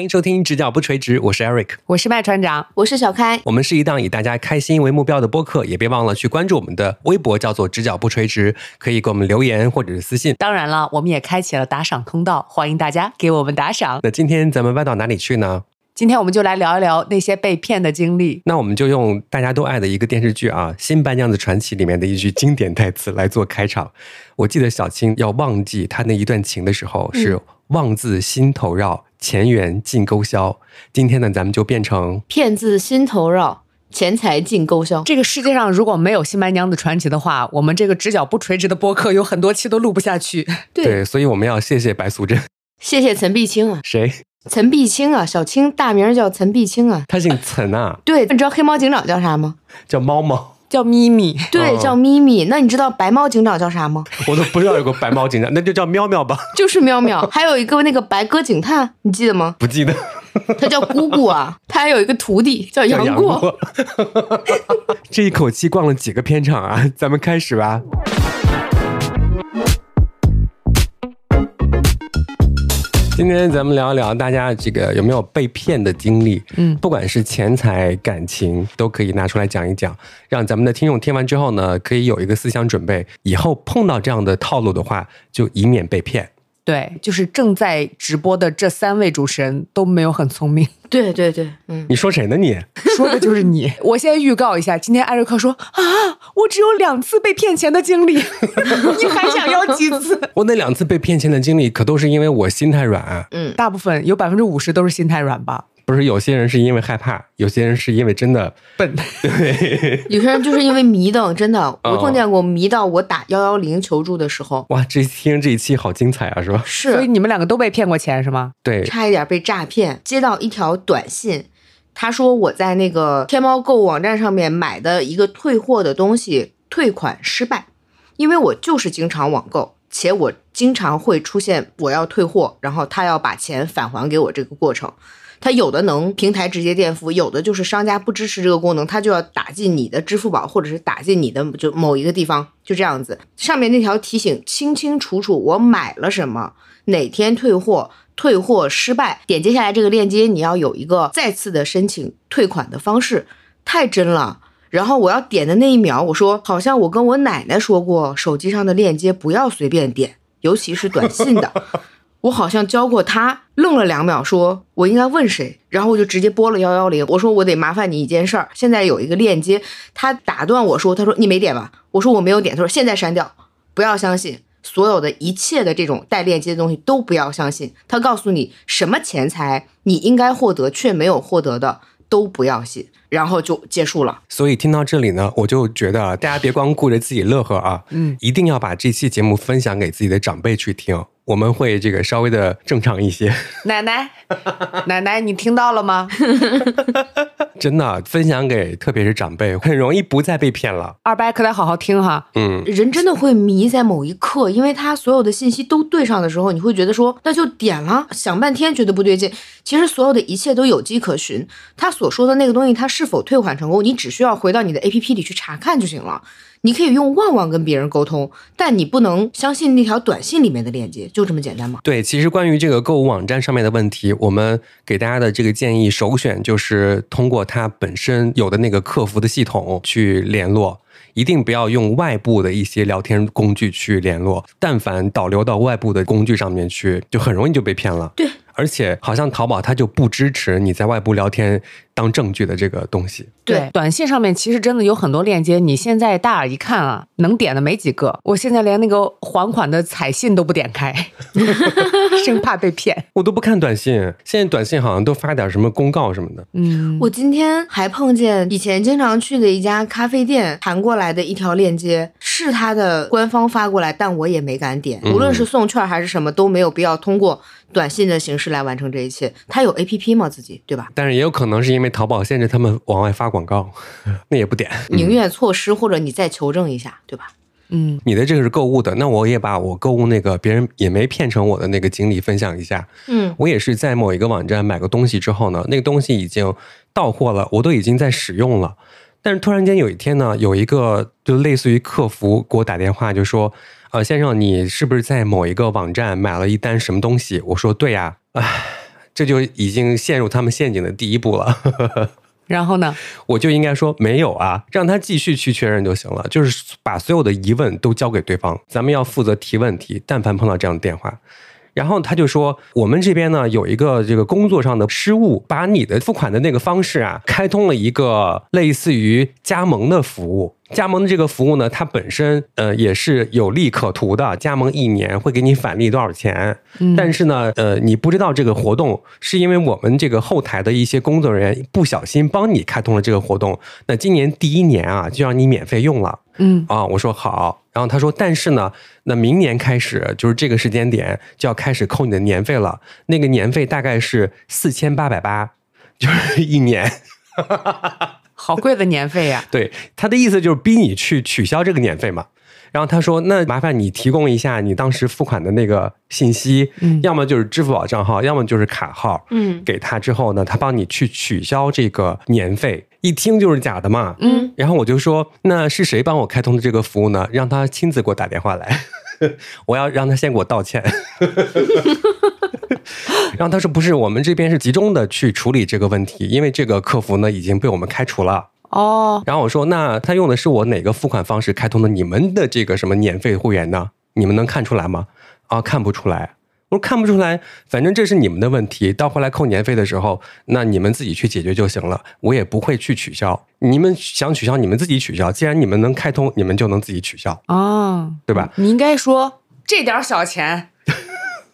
欢迎收听《直角不垂直》，我是 Eric，我是麦船长，我是小开。我们是一档以大家开心为目标的播客，也别忘了去关注我们的微博，叫做“直角不垂直”，可以给我们留言或者是私信。当然了，我们也开启了打赏通道，欢迎大家给我们打赏。那今天咱们歪到哪里去呢？今天我们就来聊一聊那些被骗的经历。那我们就用大家都爱的一个电视剧啊，《新白娘子传奇》里面的一句经典台词来做开场。我记得小青要忘记他那一段情的时候是“望自心头绕，钱缘尽勾销”。今天呢，咱们就变成“骗子心头绕，钱财尽勾销”。这个世界上如果没有《新白娘子传奇》的话，我们这个直角不垂直的播客有很多期都录不下去。对，所以我们要谢谢白素贞，谢谢陈碧清啊。谁？陈碧清啊，小青大名叫陈碧清啊，他姓陈啊。对，你知道黑猫警长叫啥吗？叫猫猫，叫咪咪。对，叫咪咪。那你知道白猫警长叫啥吗？我都不知道有个白猫警长，那就叫喵喵吧。就是喵喵。还有一个那个白鸽警探，你记得吗？不记得。他叫姑姑啊，他还有一个徒弟叫杨过。这一口气逛了几个片场啊？咱们开始吧。今天咱们聊一聊大家这个有没有被骗的经历，嗯，不管是钱财、感情，都可以拿出来讲一讲，让咱们的听众听完之后呢，可以有一个思想准备，以后碰到这样的套路的话，就以免被骗。对，就是正在直播的这三位主持人都没有很聪明。对对对，嗯，你说谁呢？你说的就是你。我先预告一下，今天艾瑞克说啊，我只有两次被骗钱的经历，你还想要几次？我那两次被骗钱的经历，可都是因为我心太软。嗯，大部分有百分之五十都是心太软吧。不是有些人是因为害怕，有些人是因为真的笨。对，有些人就是因为迷瞪，真的，我碰见过迷到我打幺幺零求助的时候。哇，这听这一期好精彩啊，是吧？是。所以你们两个都被骗过钱是吗？对，差一点被诈骗。接到一条短信，他说我在那个天猫购物网站上面买的一个退货的东西退款失败，因为我就是经常网购，且我经常会出现我要退货，然后他要把钱返还给我这个过程。它有的能平台直接垫付，有的就是商家不支持这个功能，它就要打进你的支付宝或者是打进你的就某一个地方，就这样子。上面那条提醒清清楚楚，我买了什么，哪天退货，退货失败，点接下来这个链接，你要有一个再次的申请退款的方式，太真了。然后我要点的那一秒，我说好像我跟我奶奶说过，手机上的链接不要随便点，尤其是短信的。我好像教过他，愣了两秒，说我应该问谁，然后我就直接拨了幺幺零。我说我得麻烦你一件事儿，现在有一个链接，他打断我说，他说你没点吧？我说我没有点，他说现在删掉，不要相信所有的一切的这种带链接的东西都不要相信。他告诉你什么钱财你应该获得却没有获得的都不要信，然后就结束了。所以听到这里呢，我就觉得大家别光顾着自己乐呵啊，嗯，一定要把这期节目分享给自己的长辈去听。我们会这个稍微的正常一些。奶奶，奶奶，你听到了吗？真的，分享给特别是长辈，很容易不再被骗了。二伯可得好好听哈。嗯，人真的会迷在某一刻，因为他所有的信息都对上的时候，你会觉得说那就点了，想半天觉得不对劲。其实所有的一切都有迹可循，他所说的那个东西，他是否退款成功，你只需要回到你的 A P P 里去查看就行了。你可以用旺旺跟别人沟通，但你不能相信那条短信里面的链接，就这么简单吗？对，其实关于这个购物网站上面的问题，我们给大家的这个建议首选就是通过它本身有的那个客服的系统去联络，一定不要用外部的一些聊天工具去联络，但凡导流到外部的工具上面去，就很容易就被骗了。对。而且好像淘宝它就不支持你在外部聊天当证据的这个东西。对，短信上面其实真的有很多链接，你现在大眼一看啊，能点的没几个。我现在连那个还款的彩信都不点开，生怕被骗。我都不看短信，现在短信好像都发点什么公告什么的。嗯，我今天还碰见以前经常去的一家咖啡店弹过来的一条链接，是他的官方发过来，但我也没敢点。无论是送券还是什么，都没有必要通过。短信的形式来完成这一切，他有 A P P 吗？自己对吧？但是也有可能是因为淘宝限制他们往外发广告，那也不点，宁愿错失或者你再求证一下，对吧？嗯，你的这个是购物的，那我也把我购物那个别人也没骗成我的那个经历分享一下。嗯，我也是在某一个网站买个东西之后呢，那个东西已经到货了，我都已经在使用了，但是突然间有一天呢，有一个就类似于客服给我打电话，就说。呃，先生，你是不是在某一个网站买了一单什么东西？我说对呀，唉，这就已经陷入他们陷阱的第一步了。然后呢？我就应该说没有啊，让他继续去确认就行了，就是把所有的疑问都交给对方，咱们要负责提问题。但凡碰到这样的电话。然后他就说，我们这边呢有一个这个工作上的失误，把你的付款的那个方式啊，开通了一个类似于加盟的服务。加盟的这个服务呢，它本身呃也是有利可图的，加盟一年会给你返利多少钱。但是呢，呃，你不知道这个活动是因为我们这个后台的一些工作人员不小心帮你开通了这个活动。那今年第一年啊，就让你免费用了。嗯啊，我说好，然后他说，但是呢，那明年开始就是这个时间点就要开始扣你的年费了，那个年费大概是四千八百八，就是一年，好贵的年费呀！对，他的意思就是逼你去取消这个年费嘛。然后他说，那麻烦你提供一下你当时付款的那个信息，嗯。要么就是支付宝账号，要么就是卡号，嗯。给他之后呢，他帮你去取消这个年费，一听就是假的嘛。嗯，然后我就说，那是谁帮我开通的这个服务呢？让他亲自给我打电话来，我要让他先给我道歉。然后他说不是，我们这边是集中的去处理这个问题，因为这个客服呢已经被我们开除了。哦，然后我说，那他用的是我哪个付款方式开通的你们的这个什么免费会员呢？你们能看出来吗？啊，看不出来。我说看不出来，反正这是你们的问题。到后来扣年费的时候，那你们自己去解决就行了，我也不会去取消。你们想取消，你们自己取消。既然你们能开通，你们就能自己取消，哦，对吧？你应该说这点小钱，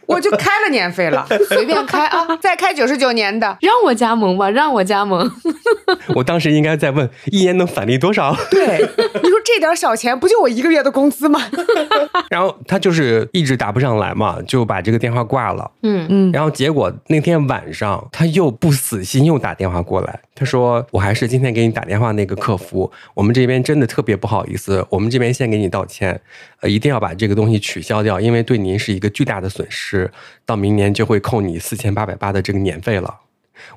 我就开了年费了，随便开啊，再开九十九年的。让我加盟吧，让我加盟。我当时应该在问，一年能返利多少？对，你说这点小钱不就我一个月的工资吗？然后他就是一直打不上来嘛，就把这个电话挂了。嗯嗯然后结果那天晚上他又不死心，又打电话过来，他说：“我还是今天给你打电话那个客服，我们这边真的特别不好意思，我们这边先给你道歉，呃，一定要把这个东西取消掉，因为对您是一个巨大的损失，到明年就会扣你四千八百八的这个年费了。”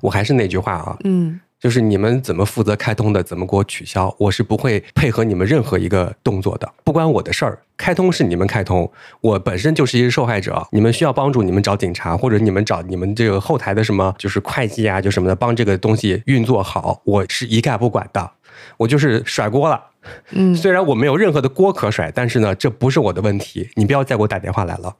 我还是那句话啊，嗯就是你们怎么负责开通的，怎么给我取消，我是不会配合你们任何一个动作的，不关我的事儿。开通是你们开通，我本身就是一个受害者。你们需要帮助，你们找警察，或者你们找你们这个后台的什么，就是会计啊，就什么的，帮这个东西运作好，我是一概不管的。我就是甩锅了。嗯虽然我没有任何的锅可甩，但是呢，这不是我的问题，你不要再给我打电话来了。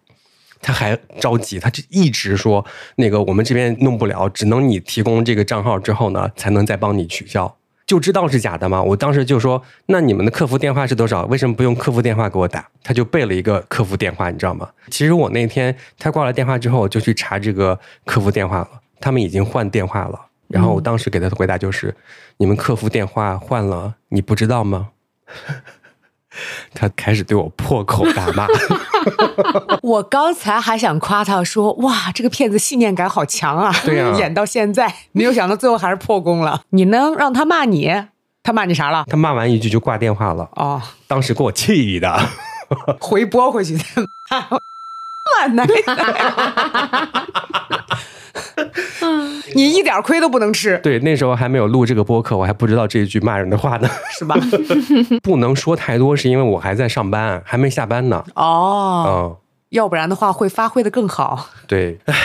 他还着急，他就一直说那个我们这边弄不了，只能你提供这个账号之后呢，才能再帮你取消。就知道是假的吗？我当时就说，那你们的客服电话是多少？为什么不用客服电话给我打？他就背了一个客服电话，你知道吗？其实我那天他挂了电话之后，我就去查这个客服电话了，他们已经换电话了。然后我当时给他的回答就是：你们客服电话换了，你不知道吗？他开始对我破口大骂。我刚才还想夸他说，哇，这个骗子信念感好强啊！对呀 演到现在，没有想到最后还是破功了。你能让他骂你？他骂你啥了？他骂完一句就挂电话了，哦，当时给我气的。回拨回去再骂，骂奶奶。你一点亏都不能吃，对，那时候还没有录这个播客，我还不知道这一句骂人的话呢。是吧？不能说太多，是因为我还在上班，还没下班呢。哦，嗯，要不然的话会发挥的更好。对，唉，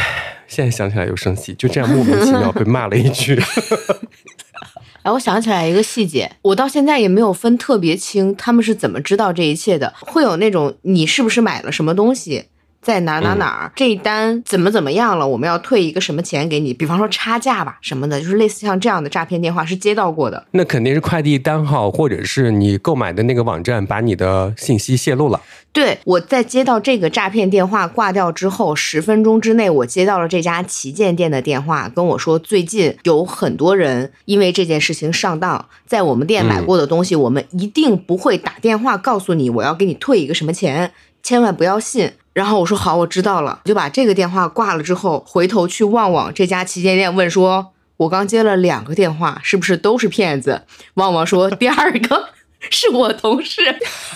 现在想起来又生气，就这样莫名其妙被骂了一句。哎，我想起来一个细节，我到现在也没有分特别清，他们是怎么知道这一切的？会有那种你是不是买了什么东西，在哪哪哪儿这一单怎么怎么样了，我们要退一个什么钱给你，比方说差价吧什么的，就是类似像这样的诈骗电话是接到过的。那肯定是快递单号或者是你购买的那个网站把你的信息泄露了。对，我在接到这个诈骗电话挂掉之后，十分钟之内，我接到了这家旗舰店的电话，跟我说最近有很多人因为这件事情上当，在我们店买过的东西，我们一定不会打电话告诉你我要给你退一个什么钱，千万不要信。然后我说好，我知道了，就把这个电话挂了之后，回头去旺旺这家旗舰店问说，我刚接了两个电话，是不是都是骗子？旺旺说第二个是我同事，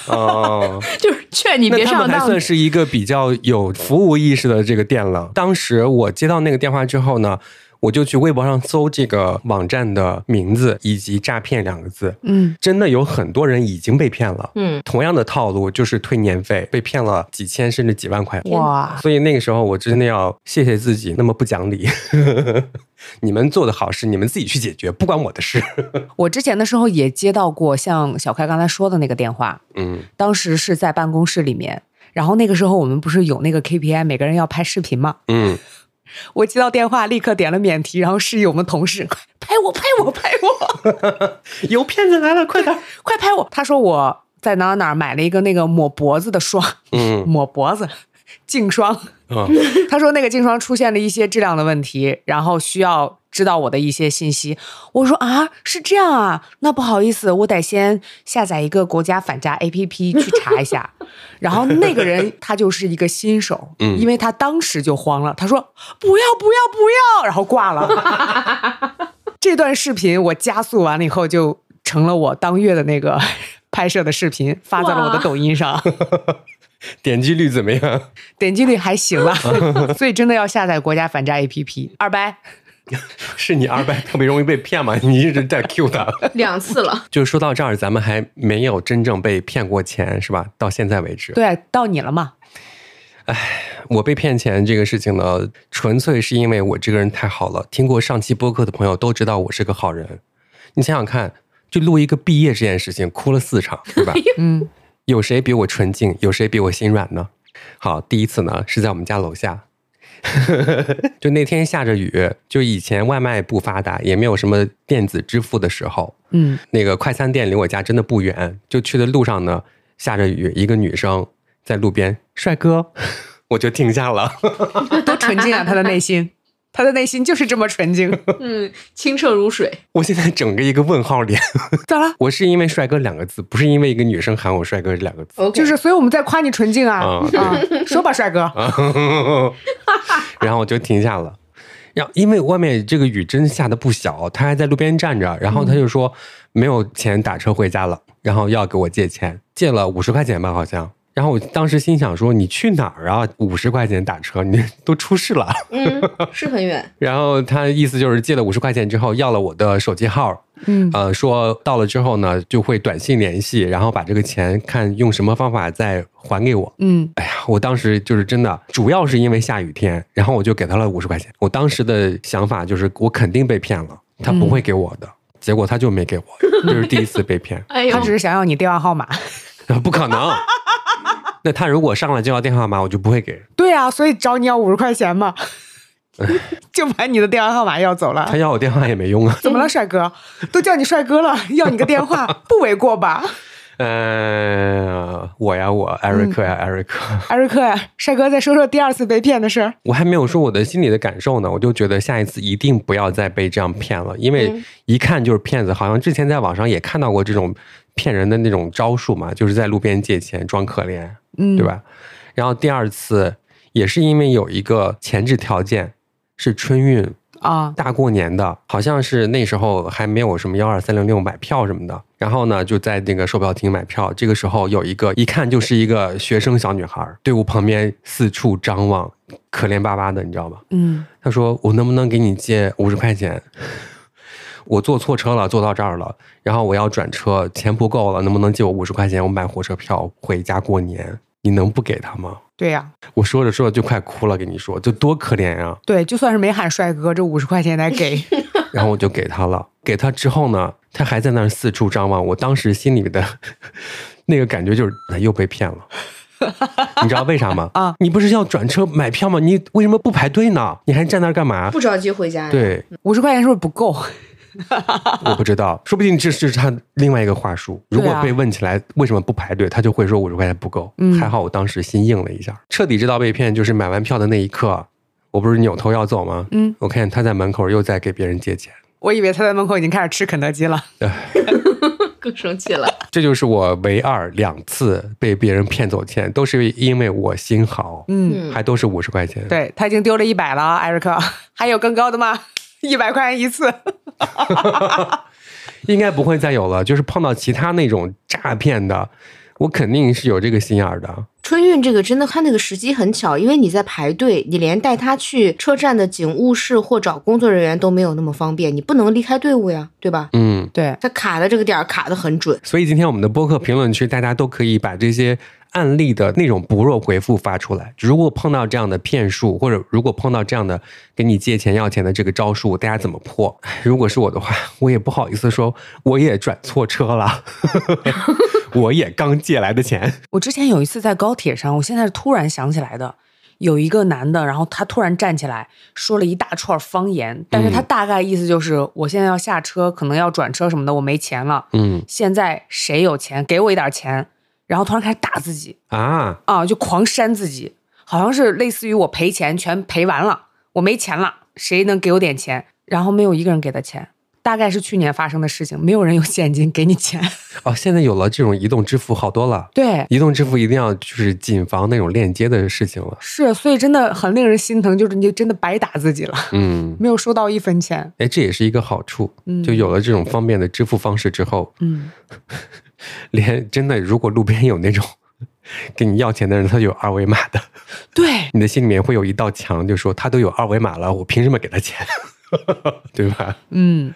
哦，就是劝你别那他上当。们还算是一个比较有服务意识的这个店了。当时我接到那个电话之后呢，我就去微博上搜这个网站的名字以及诈骗两个字，嗯，真的有很多人已经被骗了。嗯，同样的套路就是退年费，被骗了几千甚至几万块。哇，所以那个时候我真的要谢谢自己那么不讲理。你们做的好事，你们自己去解决，不关我的事。我之前的时候也接到过像小开刚才说的那个电话，嗯当时是在办公室里面，然后那个时候我们不是有那个 KPI，每个人要拍视频嘛。嗯，我接到电话，立刻点了免提，然后示意我们同事快拍我，拍我，拍我，有骗子来了，快点！快拍我。他说我在哪儿哪买了一个那个抹脖子的霜，嗯抹脖子净霜。嗯，他说那个净霜出现了一些质量的问题，然后需要知道我的一些信息。我说啊，是这样啊，那不好意思，我得先下载一个国家反诈 APP 去查一下。然后那个人他就是一个新手，嗯因为他当时就慌了，他说不要不要不要，然后挂了。这段视频我加速完了以后，就成了我当月的那个拍摄的视频，发在了我的抖音上。点击率怎么样？点击率还行啦，所以真的要下载国家反诈 APP。二掰，是你二白特别容易被骗吗？你一直在 Q 他。两次了。就说到这儿，咱们还没有真正被骗过钱，是吧？到现在为止，对，到你了嘛？我被骗钱这个事情呢，纯粹是因为我这个人太好了。听过上期播客的朋友都知道我是个好人。你想想看，就录一个毕业这件事情，哭了四场，对吧？嗯有谁比我纯净？有谁比我心软呢？好，第一次呢是在我们家楼下，就那天下着雨，就以前外卖不发达，也没有什么电子支付的时候，嗯，那个快餐店离我家真的不远，就去的路上呢，下着雨，一个女生在路边，帅哥，我就停下了。多纯净啊！他的内心，他的内心就是这么纯净。嗯，清澈如水。我现在整个一个问号脸，咋了？我是因为帅哥两个字，不是因为一个女生喊我帅哥这两个字。OK，就是，所以我们在夸你纯净啊！说吧，帅哥。然后我就停下了。然后因为外面这个雨真下的不小，他还在路边站着，然后他就说没有钱打车回家了，然后要给我借钱，借了五十块钱吧，好像。然后我当时心想说：“你去哪儿啊？五十块钱打车，你 都出事了。嗯，是很远。”然后他意思就是借了五十块钱之后，要了我的手机号，嗯呃，说到了之后呢，就会短信联系，然后把这个钱看用什么方法再还给我。嗯，哎呀，我当时就是真的，主要是因为下雨天，然后我就给他了五十块钱。我当时的想法就是，我肯定被骗了，他不会给我的。结果他就没给我，这是第一次被骗，哎呦他只是想要你电话号码。不可能。那他如果上来就要电话号码，我就不会给。对啊，所以找你要五十块钱嘛，就把你的电话号码要走了他。要我电话也没用啊。怎么了，帅哥？都叫你帅哥了，要你个电话不为过吧？呃，我呀，我艾瑞克呀，艾瑞克，艾瑞克呀，帅哥，再说说第二次被骗的事儿。我还没有说我的心里的感受呢，我就觉得下一次一定不要再被这样骗了，因为一看就是骗子。好像之前在网上也看到过这种骗人的那种招数嘛，就是在路边借钱装可怜，嗯，对？吧？然后第二次也是因为有一个前置条件是春运啊，大过年的，好像是那时候还没有什么幺二三零六买票什么的。然后呢，就在那个售票厅买票。这个时候有一个一看就是一个学生小女孩，队伍旁边四处张望，可怜巴巴的，你知道吗？嗯她说：“我能不能给你借五十块钱？我坐错车了，坐到这儿了，然后我要转车，钱不够了，能不能借我五十块钱？我买火车票回家过年，你能不给他吗？”对呀、我说着说着就快哭了，跟你说，就多可怜呀、对，就算是没喊帅哥，这五十块钱得给。然后我就给他了，给他之后呢，他还在那儿四处张望。我当时心里的 那个感觉就是，他又被骗了。你知道为啥吗？啊，你不是要转车买票吗？你为什么不排队呢？你还站那儿干嘛不？着急回家呀。，对，五十块钱是不是不够？我不知道，说不定这是他另外一个话术。如果被问起来为什么不排队，他就会说五十块钱不够。嗯还好我当时心硬了一下，彻底知道被骗就是买完票的那一刻，我不是扭头要走吗？嗯，我看见他在门口又在给别人借钱。我以为他在门口已经开始吃肯德基了。更生气了。这就是我唯二两次被别人骗走钱，都是因为我心好，嗯，嗯，还都是五十块钱。对他已经丢了一百了啊，艾瑞克，还有更高的吗？一百块钱一次。应该不会再有了。就是碰到其他那种诈骗的，我肯定是有这个心眼儿的。春运这个真的，他那个时机很巧，因为你在排队，你连带他去车站的警务室或找工作人员都没有那么方便，你不能离开队伍呀，对吧？嗯，对，他卡的这个点儿卡的很准。所以今天我们的播客评论区，大家都可以把这些案例的那种薄弱回复发出来。如果碰到这样的骗术，或者如果碰到这样的给你借钱要钱的这个招数，大家怎么破？如果是我的话，我也不好意思说，我也转错车了，我也刚借来的钱。我之前有一次在高铁上，我现在是突然想起来的，有一个男的，然后他突然站起来说了一大串方言，但是他大概意思就是，我现在要下车，可能要转车什么的，我没钱了。嗯现在谁有钱，给我一点钱。然后突然开始打自己啊，啊，就狂扇自己，好像是类似于我赔钱全赔完了，我没钱了，谁能给我点钱？然后没有一个人给他钱，大概是去年发生的事情，没有人有现金给你钱。哦，现在有了这种移动支付好多了。对，移动支付一定要就是谨防那种链接的事情了。是，所以真的很令人心疼，就是你真的白打自己了，嗯，没有收到一分钱。哎，这也是一个好处。嗯就有了这种方便的支付方式之后，嗯，连真的如果路边有那种跟你要钱的人，他有二维码的，对，你的心里面会有一道墙，就说他都有二维码了，我凭什么给他钱？对吧？嗯，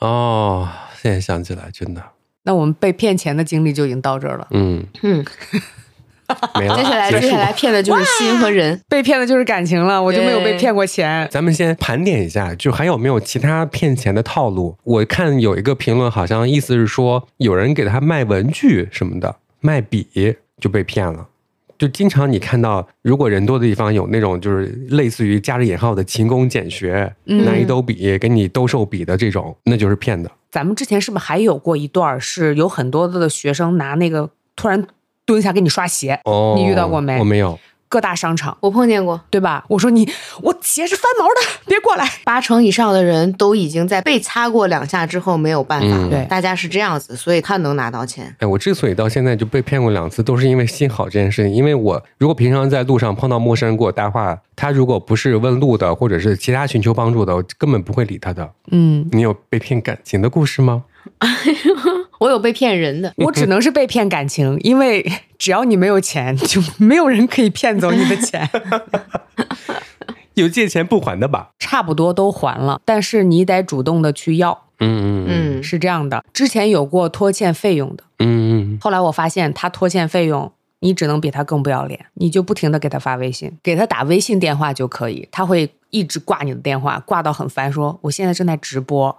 哦，现在想起来，真的，那我们被骗钱的经历就已经到这儿了。嗯，嗯，没了。接下来接下来骗的就是心和人。被骗的就是感情了，我就没有被骗过钱。咱们先盘点一下，就还有没有其他骗钱的套路？我看有一个评论，好像意思是说，有人给他卖文具什么的，卖笔就被骗了。就经常你看到，如果人多的地方有那种就是类似于加着引号的勤工俭学，嗯拿一兜笔给你兜售笔的这种，那就是骗的。咱们之前是不是还有过一段是有很多的学生拿那个突然蹲下给你刷鞋？哦，你遇到过没我没有。各大商场我碰见过，对吧？我说你，我鞋是翻毛的，别过来。八成以上的人都已经在被擦过两下之后没有办法了。嗯对大家是这样子，所以他能拿到钱。哎，我之所以到现在就被骗过两次，都是因为心好这件事情。因为我如果平常在路上碰到陌生人给我搭话，他如果不是问路的，或者是其他寻求帮助的，我根本不会理他的。嗯，你有被骗感情的故事吗？我有被骗人的，我只能是被骗感情，因为只要你没有钱，就没有人可以骗走你的钱。有借钱不还的吧？差不多都还了，但是你得主动的去要，嗯嗯嗯，是这样的。之前有过拖欠费用的，嗯嗯后来我发现他拖欠费用，你只能比他更不要脸，你就不停的给他发微信，给他打微信电话就可以，他会一直挂你的电话，挂到很烦，说我现在正在直播，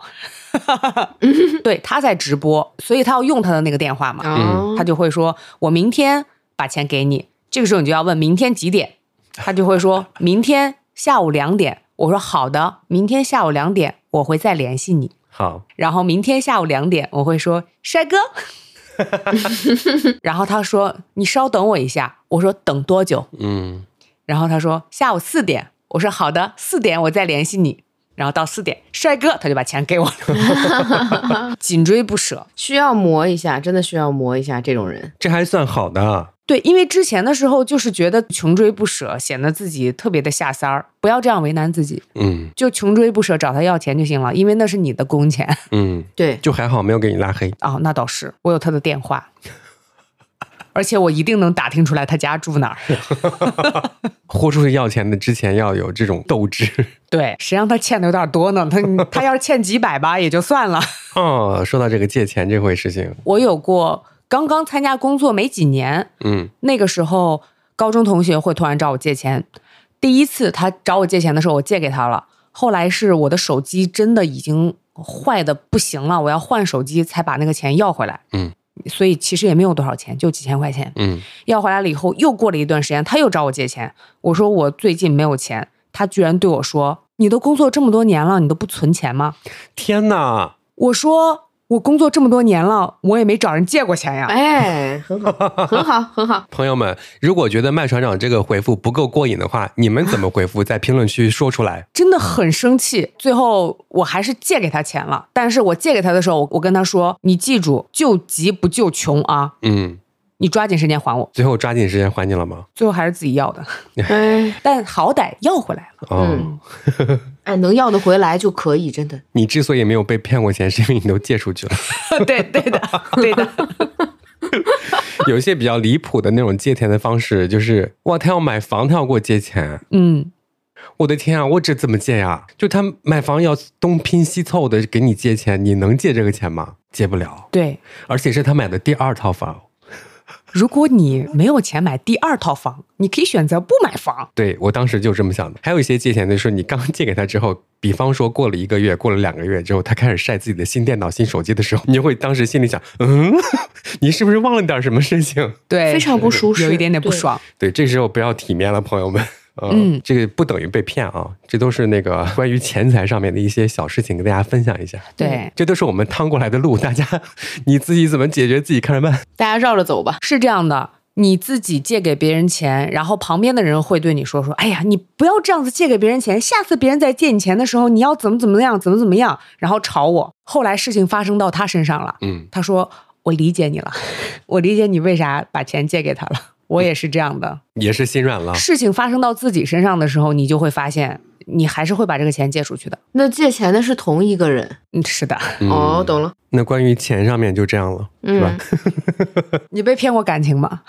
对，他在直播，所以他要用他的那个电话嘛，嗯，他就会说我明天把钱给你，这个时候你就要问明天几点，他就会说明天下午两点，我说好的，明天下午两点我会再联系你。好，然后明天下午两点，我会说帅哥。然后他说你稍等我一下，我说等多久？嗯。然后他说下午四点，我说好的，四点我再联系你。然后到四点，帅哥他就把钱给我了，紧追不舍。需要磨一下，真的需要磨一下这种人。这还算好的。对，因为之前的时候就是觉得穷追不舍，显得自己特别的下三儿，不要这样为难自己，嗯就穷追不舍找他要钱就行了，因为那是你的工钱。嗯，对，就还好没有给你拉黑。哦，那倒是，我有他的电话，而且我一定能打听出来他家住哪儿。豁出去要钱的之前要有这种斗志。对，谁让他欠的有点多呢？他他要是欠几百吧也就算了。哦，说到这个借钱这回事情，我有过刚刚参加工作没几年，嗯那个时候高中同学会突然找我借钱，第一次他找我借钱的时候，我借给他了。后来是我的手机真的已经坏的不行了，我要换手机才把那个钱要回来。嗯，所以其实也没有多少钱，就几千块钱。嗯，要回来了以后，又过了一段时间，他又找我借钱。我说我最近没有钱，他居然对我说：“你都工作这么多年了，你都不存钱吗天哪！？”我说：“我工作这么多年了，我也没找人借过钱呀。哎，很好，很好，很好。朋友们，如果觉得麦船长这个回复不够过瘾的话，你们怎么回复？在评论区说出来。真的很生气。最后我还是借给他钱了，但是我借给他的时候，我我跟他说：“你记住，救急不救穷啊，嗯，你抓紧时间还我。最后抓紧时间还你了吗？”最后还是自己要的，哎，但好歹要回来了。哦，嗯 哎，能要得回来就可以，真的。你之所以没有被骗过钱，是因为你都借出去了。对对的，对的。有一些比较离谱的那种借钱的方式，就是哇，他要买房，他要给我借钱，嗯，我的天啊，我这怎么借呀？就他买房要东拼西凑的给你借钱，你能借这个钱吗？借不了，对。而且是他买的第二套房。如果你没有钱买第二套房，你可以选择不买房。对我当时就这么想的。还有一些借钱的是，你刚借给他之后，比方说过了一个月，过了两个月之后，他开始晒自己的新电脑、新手机的时候，你就会当时心里想，嗯，你是不是忘了点什么事情？对，非常不舒适，有一点点不爽。对，这时候不要体面了，朋友们。嗯，这个不等于被骗啊，这都是那个 关于钱财上面的一些小事情，跟大家分享一下。对，这都是我们趟过来的路，大家你自己怎么解决，自己看着办。大家绕着走吧。是这样的，你自己借给别人钱，然后旁边的人会对你说说：“哎呀，你不要这样子借给别人钱，下次别人再借你钱的时候，你要怎么怎么样，怎么怎么样。”然后吵我。后来事情发生到他身上了，嗯，他说：“我理解你了，我理解你为啥把钱借给他了。”我也是这样的，也是心软了。事情发生到自己身上的时候，你就会发现，你还是会把这个钱借出去的。那借钱的是同一个人？嗯，是的。哦，懂了。那关于钱上面就这样了，是吧？你被骗过感情吗？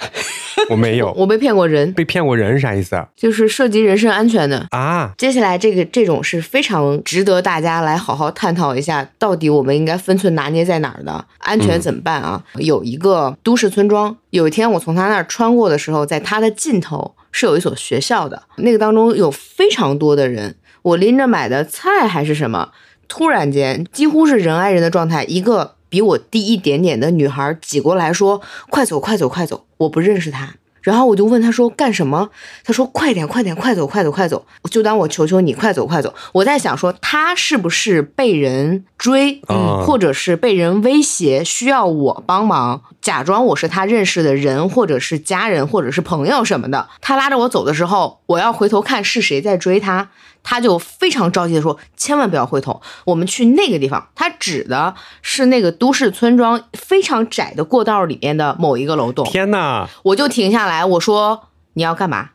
我没有，我被骗过人。被骗过人是啥意思啊？就是涉及人身安全的啊。接下来这个这种是非常值得大家来好好探讨一下，到底我们应该分寸拿捏在哪儿的？安全怎么办啊？有一个都市村庄，有一天我从他那儿穿过的时候，在他的尽头是有一所学校的，那个当中有非常多的人，我拎着买的菜还是什么，突然间几乎是人挨人的状态，一个。比我低一点点的女孩挤过来说：“快走，快走，快走！”我不认识她，然后我就问他说：“干什么？”他说：“快点，快点，快走，快走，快走！”就当我求求你，快走，快走！我在想说，他是不是被人追，嗯，或者是被人威胁，需要我帮忙，假装我是他认识的人，或者是家人，或者是朋友什么的。他拉着我走的时候，我要回头看是谁在追她。他就非常着急的说：“千万不要回头，我们去那个地方。”他指的是那个都市村庄非常窄的过道里面的某一个楼栋。天哪！我就停下来，我说：“你要干嘛？”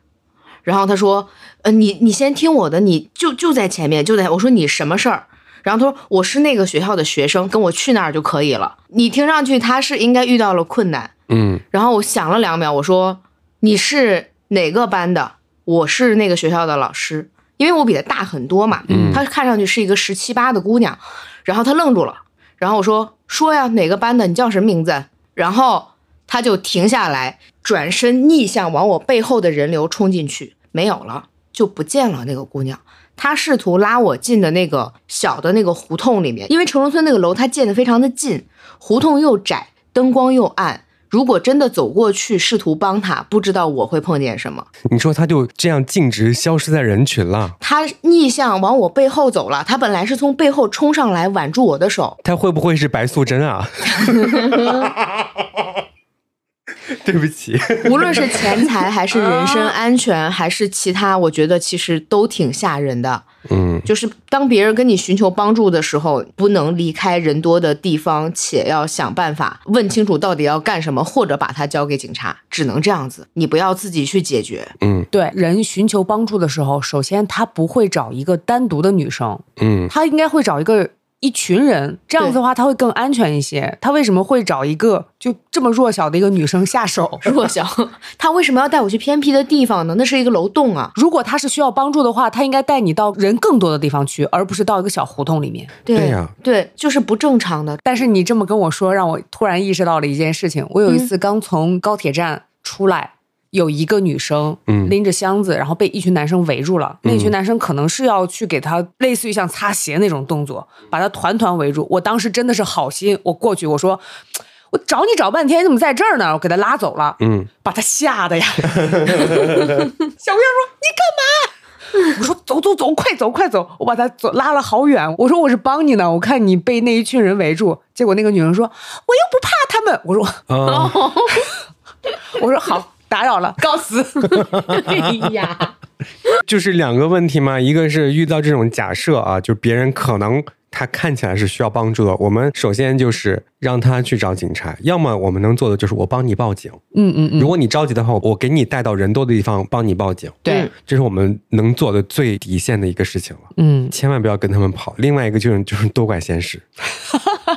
然后他说：“呃，你你先听我的，你就就在前面，就在。”我说：“你什么事儿？”然后他说：“我是那个学校的学生，跟我去那儿就可以了。”你听上去他是应该遇到了困难，嗯。然后我想了两秒，我说：“你是哪个班的？我是那个学校的老师。”因为我比她大很多嘛，她看上去是一个十七八的姑娘，然后她愣住了，然后我说说呀哪个班的，你叫什么名字？然后她就停下来，转身逆向往我背后的人流冲进去，没有了，就不见了那个姑娘。她试图拉我进的那个小的那个胡同里面，因为城中村那个楼它建的非常的近，胡同又窄，灯光又暗。如果真的走过去试图帮他，不知道我会碰见什么。你说他就这样径直消失在人群了？他逆向往我背后走了。他本来是从背后冲上来挽住我的手。他会不会是白素贞啊？对不起，无论是钱财还是人身安全还是其他，我觉得其实都挺吓人的。嗯，就是当别人跟你寻求帮助的时候，不能离开人多的地方，且要想办法问清楚到底要干什么，或者把它交给警察，只能这样子。你不要自己去解决。嗯，对，人寻求帮助的时候，首先他不会找一个单独的女生，嗯，他应该会找一个。一群人这样子的话，他会更安全一些。他为什么会找一个就这么弱小的一个女生下手？弱小，他为什么要带我去偏僻的地方呢？那是一个楼栋啊！如果他是需要帮助的话，他应该带你到人更多的地方去，而不是到一个小胡同里面。对呀，对，就是不正常的。但是你这么跟我说，让我突然意识到了一件事情。我有一次刚从高铁站出来。有一个女生，嗯，拎着箱子，然后被一群男生围住了。那群男生可能是要去给她类似于像擦鞋那种动作，把她团团围住。我当时真的是好心，我过去我说，我找你找半天，你怎么在这儿呢？我给他拉走了，嗯，把他吓得呀。小姑娘说：“你干嘛？”我说：“走走走，快走快走！”我把他走拉了好远。我说：“我是帮你呢，我看你被那一群人围住。”结果那个女生说：“我又不怕他们。”我说：“哦 我说好。”打扰了，告辞。哎呀，就是两个问题嘛，一个是遇到这种假设啊，就别人可能他看起来是需要帮助的，我们首先就是让他去找警察，要么我们能做的就是我帮你报警。嗯嗯嗯，如果你着急的话，我给你带到人多的地方帮你报警。对，这是我们能做的最底线的一个事情了。嗯，千万不要跟他们跑。另外一个就是就是多管闲事。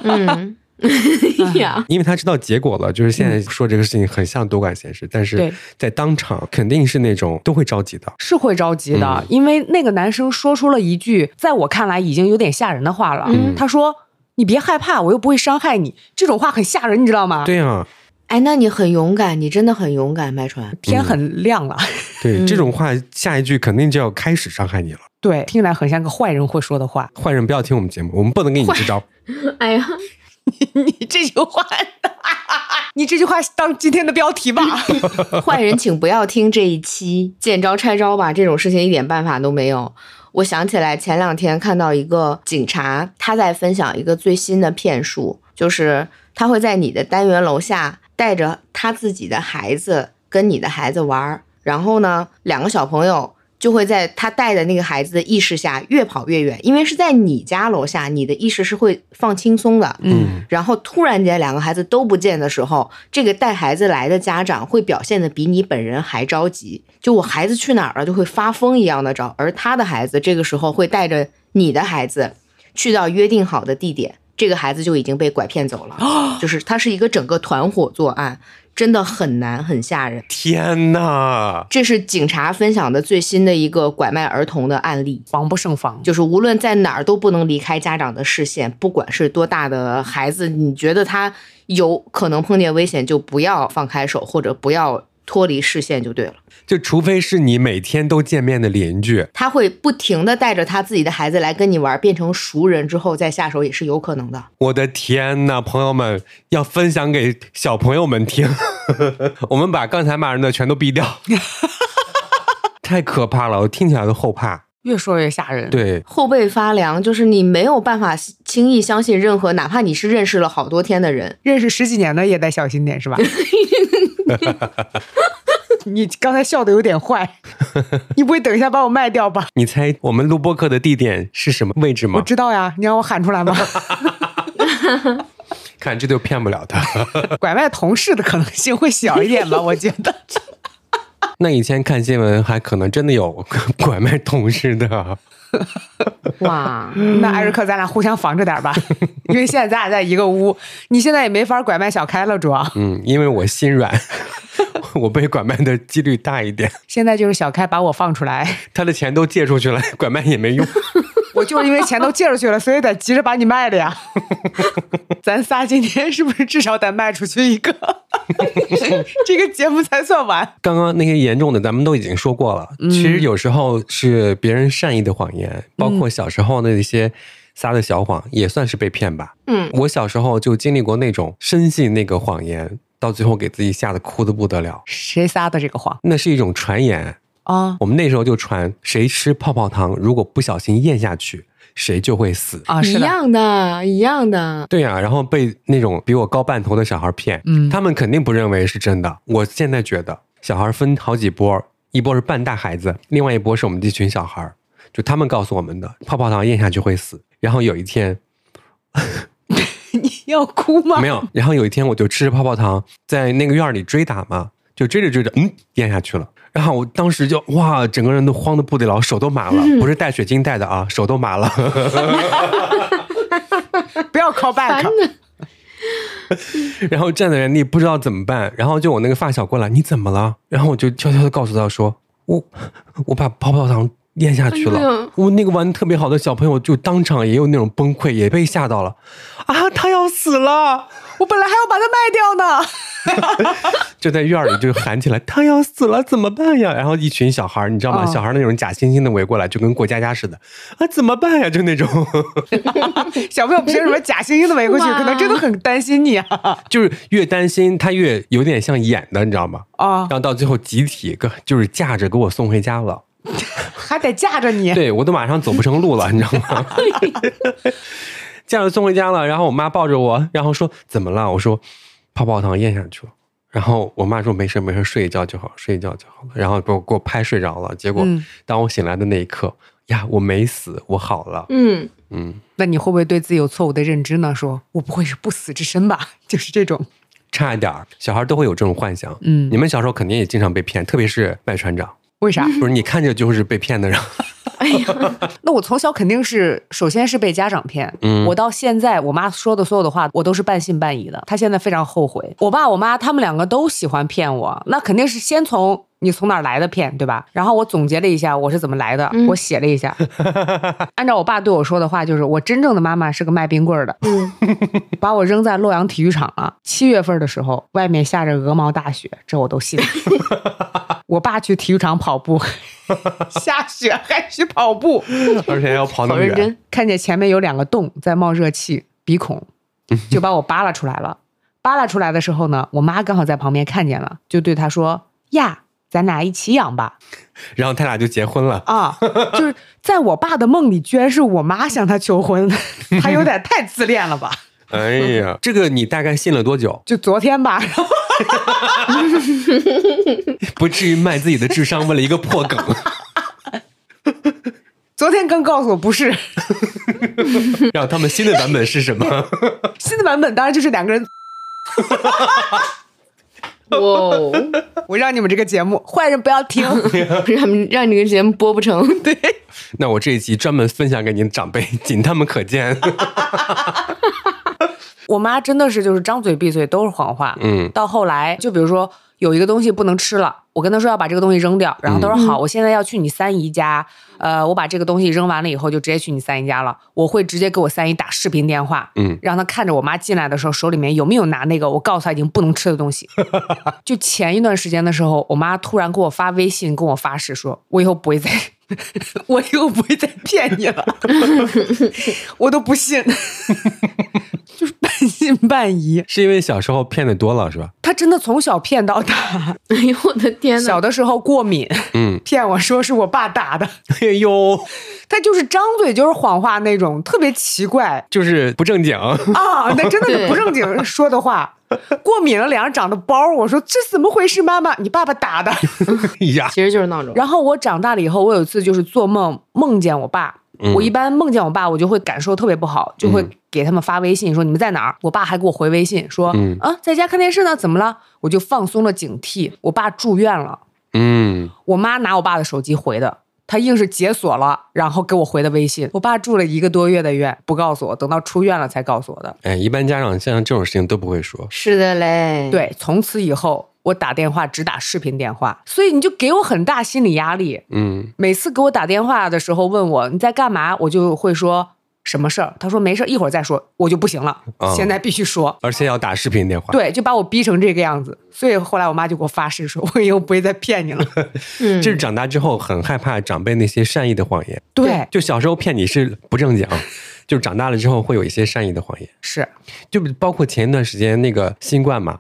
嗯。呀，因为他知道结果了，就是现在说这个事情很像多管闲事，但是在当场肯定是那种都会着急的。是会着急的，嗯因为那个男生说出了一句在我看来已经有点吓人的话了。嗯他说：“你别害怕，我又不会伤害你。”这种话很吓人，你知道吗？，对啊，哎，那你很勇敢，你真的很勇敢，麦川。天很亮了。对、嗯这种话，下一句肯定就要开始伤害你了。对，听起来很像个坏人会说的话。坏人不要听我们节目，我们不能给你支招。哎呀，你这句话，你这句话当今天的标题吧。坏人请不要听这一期，见招拆招吧，这种事情一点办法都没有。我想起来前两天看到一个警察，他在分享一个最新的骗术，就是他会在你的单元楼下带着他自己的孩子跟你的孩子玩儿，然后呢，两个小朋友就会在他带的那个孩子的意识下越跑越远，因为是在你家楼下，你的意识是会放轻松的，嗯，然后突然间两个孩子都不见的时候，这个带孩子来的家长会表现的比你本人还着急，就我孩子去哪儿了就会发疯一样的找，而他的孩子这个时候会带着你的孩子去到约定好的地点，这个孩子就已经被拐骗走了，就是他是一个整个团伙作案，真的很难很吓人。天哪！这是警察分享的最新的一个拐卖儿童的案例。防不胜防。就是无论在哪儿都不能离开家长的视线，不管是多大的孩子，你觉得他有可能碰见危险，就不要放开手，或者不要脱离视线就对了。就除非是你每天都见面的邻居，他会不停的带着他自己的孩子来跟你玩，变成熟人之后再下手也是有可能的。我的天呐，朋友们要分享给小朋友们听。我们把刚才骂人的全都毙掉，太可怕了，我听起来都后怕。越说越吓人。，对，后背发凉，就是你没有办法轻易相信任何，哪怕你是认识了好多天的人。认识十几年的也得小心点，是吧？你刚才笑的有点坏，你不会等一下把我卖掉吧？你猜我们录播课的地点是什么位置吗我？知道呀，你让我喊出来吗？看，这就骗不了他。拐卖同事的可能性会小一点吧，我觉得。那以前看新闻还可能真的有拐卖同事的。哇，那艾瑞克，咱俩互相防着点吧，因为现在咱俩在一个屋，你现在也没法拐卖小开了，主要嗯，因为我心软，我被拐卖的几率大一点。现在就是小开把我放出来，他的钱都借出去了，拐卖也没用。我就是因为钱都借出去了，所以得急着把你卖了呀。咱仨今天是不是至少得卖出去一个，这个节目才算完？刚刚那些严重的，咱们都已经说过了。其实有时候是别人善意的谎言，包括小时候的那些撒的小谎，也算是被骗吧。嗯，我小时候就经历过那种深信那个谎言，到最后给自己吓得哭的不得了。谁撒的这个谎那是一种传言，啊我们那时候就传，谁吃泡泡糖如果不小心咽下去，谁就会死。啊？一是的，样的，一样的。对呀、然后被那种比我高半头的小孩骗，嗯他们肯定不认为是真的。我现在觉得，小孩分好几波，一波是半大孩子，另外一波是我们这群小孩，就他们告诉我们的，泡泡糖咽下去会死。然后有一天 你要哭吗？没有，然后有一天我就吃着泡泡糖，在那个院儿里追打嘛，就追着追着，嗯，咽下去了。然后我当时就哇，整个人都慌的不得了，手都麻了，不是带水晶带的啊，手都麻了。不要 call back。然后站在原地不知道怎么办，然后就我那个发小过来，你怎么了？然后我就悄悄的告诉他说，我我把泡泡糖咽下去了。哎我那个玩的特别好的小朋友就当场也有那种崩溃，也被吓到了，啊，他要死了！我本来还要把它卖掉呢。就在院里就喊起来，他要死了，怎么办呀？然后一群小孩儿，你知道吗？哦小孩儿那种假惺惺的围过来，就跟过家家似的，啊，怎么办呀？就那种，小朋友凭什么假惺惺的围过去？可能真的很担心你啊！就是越担心他越有点像演的，你知道吗？啊然，后到最后集体跟就是架着给我送回家了。还得架着你。对我都马上走不成路了，你知道吗？架着送回家了，然后我妈抱着我，然后说怎么了？我说泡泡糖咽下去了。然后我妈说没事没事，睡一觉就好，睡一觉就好了。然后给我给我拍睡着了。结果嗯当我醒来的那一刻，呀，我没死，我好了。嗯，嗯，那你会不会对自己有错误的认知呢？说我不会是不死之身吧？就是这种。差一点儿，小孩都会有这种幻想。嗯你们小时候肯定也经常被骗，特别是麦船长，为啥？不是你看着就是被骗的人。哎呀，那我从小肯定是，首先是被家长骗，嗯我到现在我妈说的所有的话，我都是半信半疑的。她现在非常后悔，我爸我妈他们两个都喜欢骗我，那肯定是先从你从哪儿来的骗，对吧？然后我总结了一下我是怎么来的，嗯我写了一下，按照我爸对我说的话，就是我真正的妈妈是个卖冰棍儿的，嗯，把我扔在洛阳体育场了。七月份的时候，外面下着鹅毛大雪，这我都信。我爸去体育场跑步，下雪还去跑步，而且还要跑那么远。真。看见前面有两个洞在冒热气，鼻孔，就把我扒拉出来了。扒拉出来的时候呢，我妈刚好在旁边看见了，就对他说：“呀，咱俩一起养吧。然后他俩就结婚了”。啊，就是在我爸的梦里，居然是我妈向他求婚，他有点太自恋了吧？哎呀，这个你大概信了多久？就昨天吧，不至于卖自己的智商为了一个破梗。昨天刚告诉我不是让他们新的版本是什么？新的版本，当然就是两个人。哇哦，我让你们这个节目坏人不要听，让 让你个节目播不成。对，那我这一集专门分享给您的长辈，仅他们可见。我妈真的是就是张嘴闭嘴都是谎话。嗯到后来，就比如说有一个东西不能吃了，我跟他说要把这个东西扔掉，然后他说好，我现在要去你三姨家，呃，我把这个东西扔完了以后就直接去你三姨家了，我会直接给我三姨打视频电话，嗯，让她看着我妈进来的时候手里面有没有拿那个我告诉她已经不能吃的东西。就前一段时间的时候，我妈突然给我发微信，跟我发誓说，我以后不会再。我以后不会再骗你了，我都不信，就是半信半疑。是因为小时候骗的多了是吧？他真的从小骗到大，哎呦我的天呐，小的时候过敏，嗯，骗我说是我爸打的，哎呦，他就是张嘴就是谎话那种，特别奇怪就是不正经。啊，那真的是不正经说的话。过敏了，脸上长的包，我说这怎么回事？妈妈，你爸爸打的。哎 呀，其实就是闹钟。然后我长大了以后，我有一次就是做梦梦见我爸。嗯我一般梦见我爸，我就会感受特别不好，就会嗯给他们发微信说你们在哪儿。我爸还给我回微信说、嗯啊在家看电视呢，怎么了？我就放松了警惕。我爸住院了，嗯，我妈拿我爸的手机回的，他硬是解锁了，然后给我回的微信。我爸住了一个多月的院，不告诉我，等到出院了才告诉我的。哎，一般家长像这种事情都不会说。是的嘞，，对，从此以后我打电话只打视频电话，所以你就给我很大心理压力。嗯，每次给我打电话的时候问我你在干嘛，我就会说什么事儿。他说没事儿，一会儿再说，我就不行了，啊现在必须说。而且要打视频电话。，对，就把我逼成这个样子，所以后来我妈就给我发誓说，我以后不会再骗你了。嗯，这是长大之后很害怕长辈那些善意的谎言。对，就小时候骗你是不正经，就长大了之后会有一些善意的谎言。是，就包括前一段时间那个新冠嘛，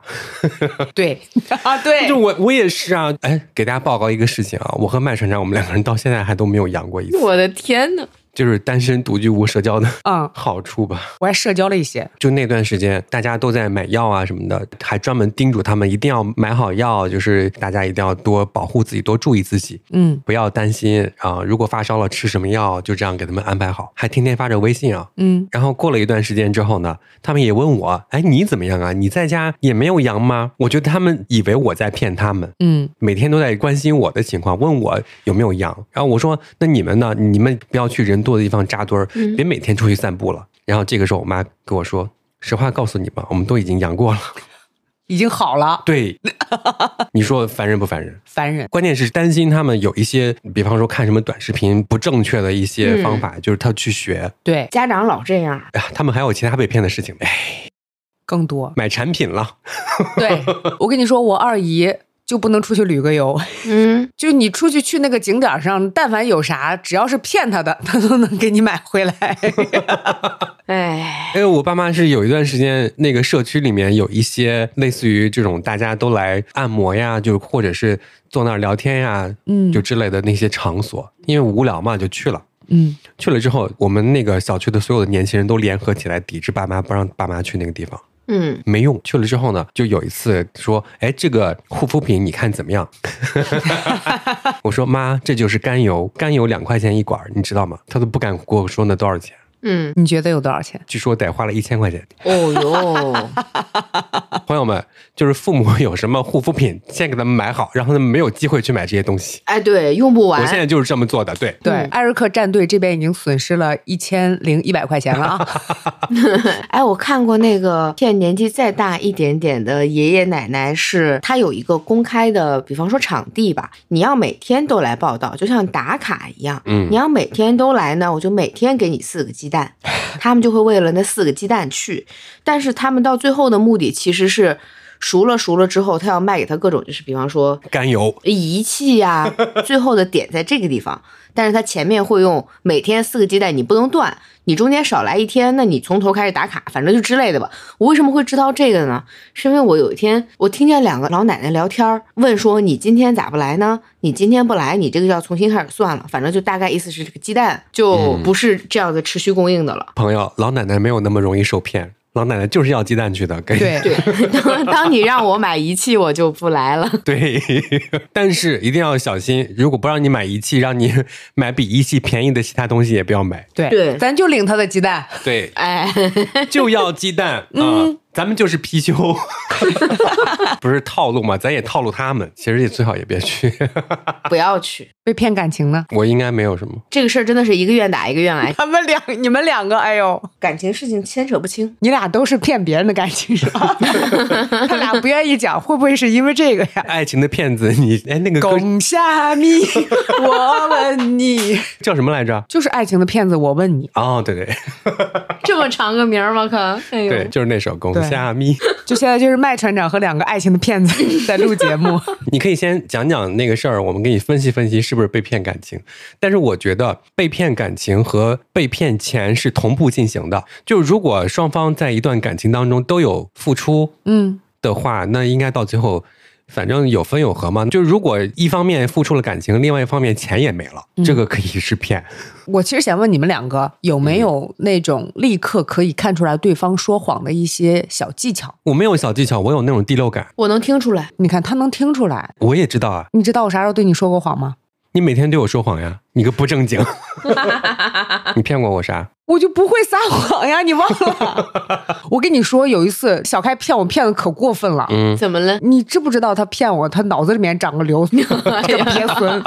对 啊，对就，我我也是啊。哎，给大家报告一个事情啊，我和麦船长我们两个人到现在还都没有阳过一次，我的天呐，就是单身独居无社交的嗯，好处吧。我还社交了一些。就那段时间，大家都在买药啊什么的，还专门叮嘱他们一定要买好药，就是大家一定要多保护自己，多注意自己，嗯不要担心啊。如果发烧了吃什么药，就这样给他们安排好，还天天发着微信啊。嗯，然后过了一段时间之后呢，他们也问我，哎，你怎么样啊？你在家也没有阳吗？我觉得他们以为我在骗他们，嗯，每天都在关心我的情况，问我有没有阳。然后我说，那你们呢？你们不要去人多的地方扎堆儿，别每天出去散步了。然后这个时候，我妈跟我说，实话告诉你吧，我们都已经阳过了。已经好了，对，你说烦人不烦人？烦人。关键是担心他们有一些，比方说看什么短视频不正确的一些方法，就是他去学。对，家长老这样，哎呀，他们还有其他被骗的事情，哎，更多。买产品了。对，我跟你说，我二姨就不能出去旅个游，嗯，就你出去去那个景点上，但凡有啥，只要是骗他的，他都能给你买回来。哎，哎，我爸妈是有一段时间，那个社区里面有一些类似于这种大家都来按摩呀，就或者是坐那儿聊天呀，嗯就之类的那些场所，因为无聊嘛，就去了。嗯，去了之后，我们那个小区的所有的年轻人都联合起来抵制爸妈，不让爸妈去那个地方。嗯，没用，去了之后呢，就有一次说，哎，这个护肤品你看怎么样？我说妈，这就是甘油，甘油两块钱一管，你知道吗？他都不敢跟我说那多少钱，嗯，你觉得有多少钱？据说得花了一千块钱。哦哟，朋友们，就是父母有什么护肤品，先给他们买好，让他们没有机会去买这些东西。哎，对，用不完。我现在就是这么做的，对。对，嗯艾瑞克战队这边已经损失了一千零一百块钱了啊！哎，我看过那个骗年纪再大一点点的爷爷奶奶，是他有一个公开的，比方说场地吧，你要每天都来报道，就像打卡一样。嗯你要每天都来呢，我就每天给你四个鸡蛋，他们就会为了那四个鸡蛋去，但是他们到最后的目的其实是熟了熟了之后，他要卖给他各种就是比方说甘油，仪器呀、最后的点在这个地方，但是它前面会用每天四个鸡蛋，你不能断，你中间少来一天，那你从头开始打卡，反正就之类的吧。我为什么会知道这个呢？是因为我有一天我听见两个老奶奶聊天，问说你今天咋不来呢？你今天不来，你这个要重新开始算了。反正就大概意思是这个鸡蛋就不是这样的持续供应的了。朋友，老奶奶没有那么容易受骗，老奶奶就是要鸡蛋去的。对，当 当你让我买仪器，我就不来了。对，但是一定要小心，如果不让你买仪器，让你买比仪器便宜的其他东西也不要买。对对咱就领他的鸡蛋。对，哎，就要鸡蛋啊、咱们就是貔貅，不是套路嘛？咱也套路他们，其实也最好也别去。不要去被骗感情呢？我应该没有什么，这个事儿，真的是一个愿打一个愿挨。他们两，你们两个，哎呦，感情事情牵扯不清。你俩都是骗别人的感情是吧？他俩不愿意讲，会不会是因为这个呀？爱情的骗子，你哎那个歌拱虾米，我问你，叫什么来着？就是爱情的骗子。我问你，哦，对对这么长个名儿吗？可，哎呦，对，就是那首《拱对虾米》。就现在就是麦船长和两个爱情的骗子 在录节目。你可以先讲讲那个事儿，我们给你分析分析是不是被骗感情。但是我觉得被骗感情和被骗钱是同步进行的。就如果双方在一段感情当中都有付出嗯，的话，那应该到最后。反正有分有合嘛，就如果一方面付出了感情，另外一方面钱也没了，这个可以是骗。我其实想问你们两个，有没有那种立刻可以看出来对方说谎的一些小技巧？我没有小技巧，我有那种第六感，我能听出来。你看他能听出来。我也知道啊。你知道我啥时候对你说过谎吗？你每天对我说谎呀，你个不正经，你骗过我啥？我就不会撒谎呀，你忘了？我跟你说，有一次小开骗我骗的可过分了。嗯，怎么了？你知不知道他骗我？他脑子里面长个瘤，这个鳖孙，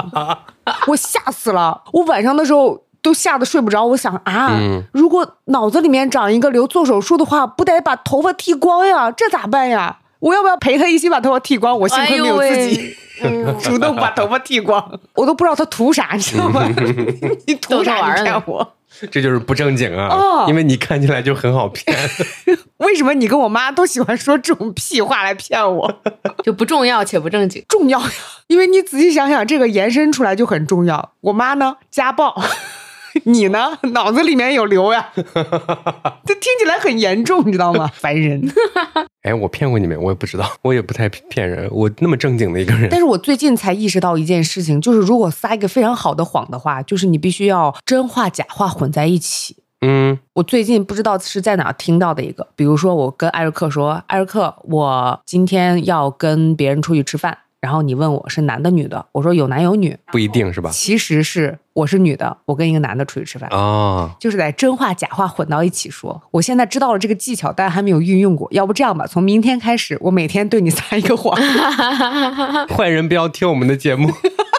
我吓死了。我晚上的时候都吓得睡不着。我想啊，嗯如果脑子里面长一个瘤，做手术的话，不得把头发剃光呀？这咋办呀？我要不要陪他一起把头发剃光？我幸亏没有自己、主动把头发剃光，我都不知道他图啥，你知道吗？你图啥？你玩儿呢骗我？这就是不正经啊，哦因为你看起来就很好骗。为什么你跟我妈都喜欢说这种屁话来骗我？就不重要且不正经。重要呀，因为你仔细想想，这个延伸出来就很重要。我妈呢，家暴。你呢？脑子里面有瘤呀，这听起来很严重，你知道吗？烦人。哎，我骗过你没？我也不知道，我也不太骗人，我那么正经的一个人。但是我最近才意识到一件事情，就是如果撒一个非常好的谎的话，就是你必须要真话假话混在一起。嗯我最近不知道是在哪听到的一个，比如说我跟艾瑞克说，艾瑞克，我今天要跟别人出去吃饭，然后你问我是男的女的，我说有男有女，不一定是吧？其实是我是女的，我跟一个男的出去吃饭。哦，就是在真话假话混到一起说。我现在知道了这个技巧，但还没有运用过。要不这样吧，从明天开始，我每天对你撒一个谎，坏人不要听我们的节目。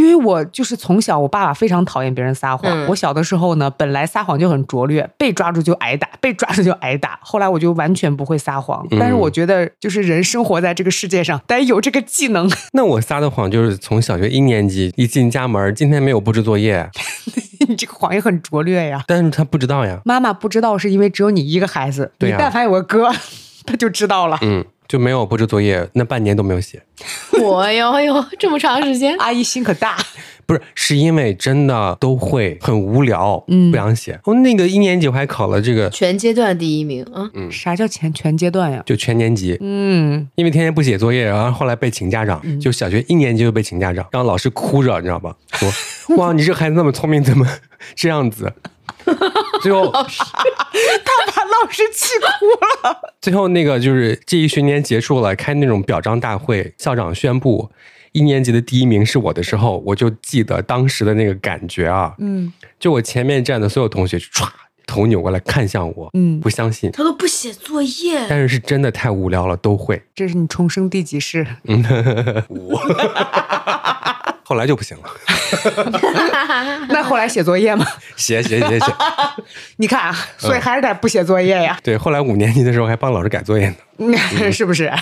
因为我就是从小我爸爸非常讨厌别人撒谎。嗯我小的时候呢，本来撒谎就很拙劣，被抓住就挨打，被抓住就挨打。后来我就完全不会撒谎。嗯但是我觉得，就是人生活在这个世界上，得有这个技能。那我撒的谎就是从小学一年级一进家门，今天没有布置作业，你这个谎也很拙劣呀。但是他不知道呀，妈妈不知道是因为只有你一个孩子，你但凡有个哥，他就知道了。嗯，就没有布置作业，那半年都没有写。我哟哟，这么长时间，阿姨心可大。不是，是因为真的都会很无聊，嗯不想写。我那个一年级我还考了这个，全阶段第一名啊！啥叫全全阶段呀？就全年级，嗯，因为天天不写作业，然后后来被请家长，就小学一年级就被请家长，然后老师哭着，你知道吧？说 哇，你这孩子那么聪明，怎么 这样子？最后，他把老师气哭了。最后那个就是这一学年结束了，开那种表彰大会，校长宣布一年级的第一名是我的时候，我就记得当时的那个感觉啊，嗯，就我前面站的所有同学唰头扭过来看向我，嗯不相信，他都不写作业，但是是真的太无聊了，都会。这是你重生第几世？后来就不行了，那后来写作业吗？写写写写。你看啊，所以还是得不写作业呀，对，后来五年级的时候还帮老师改作业呢。是不是？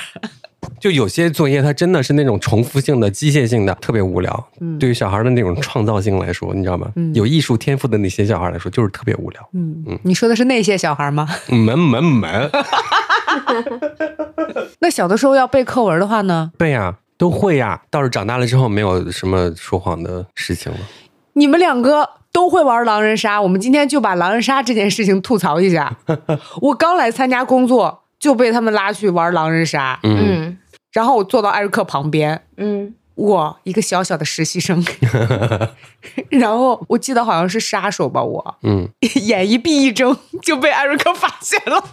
就有些作业它真的是那种重复性的、机械性的，特别无聊。对于小孩的那种创造性来说，你知道吗？有艺术天赋的那些小孩来说，就是特别无聊。嗯嗯，你说的是那些小孩吗？门门门，那小的时候要背课文的话呢？背呀、都会呀、倒是长大了之后，没有什么说谎的事情了。你们两个都会玩狼人杀，我们今天就把狼人杀这件事情吐槽一下。我刚来参加工作，就被他们拉去玩狼人杀，嗯，嗯。然后我坐到艾瑞克旁边，嗯，我一个小小的实习生，然后我记得好像是杀手吧，我嗯，眼一闭一睁就被艾瑞克发现了。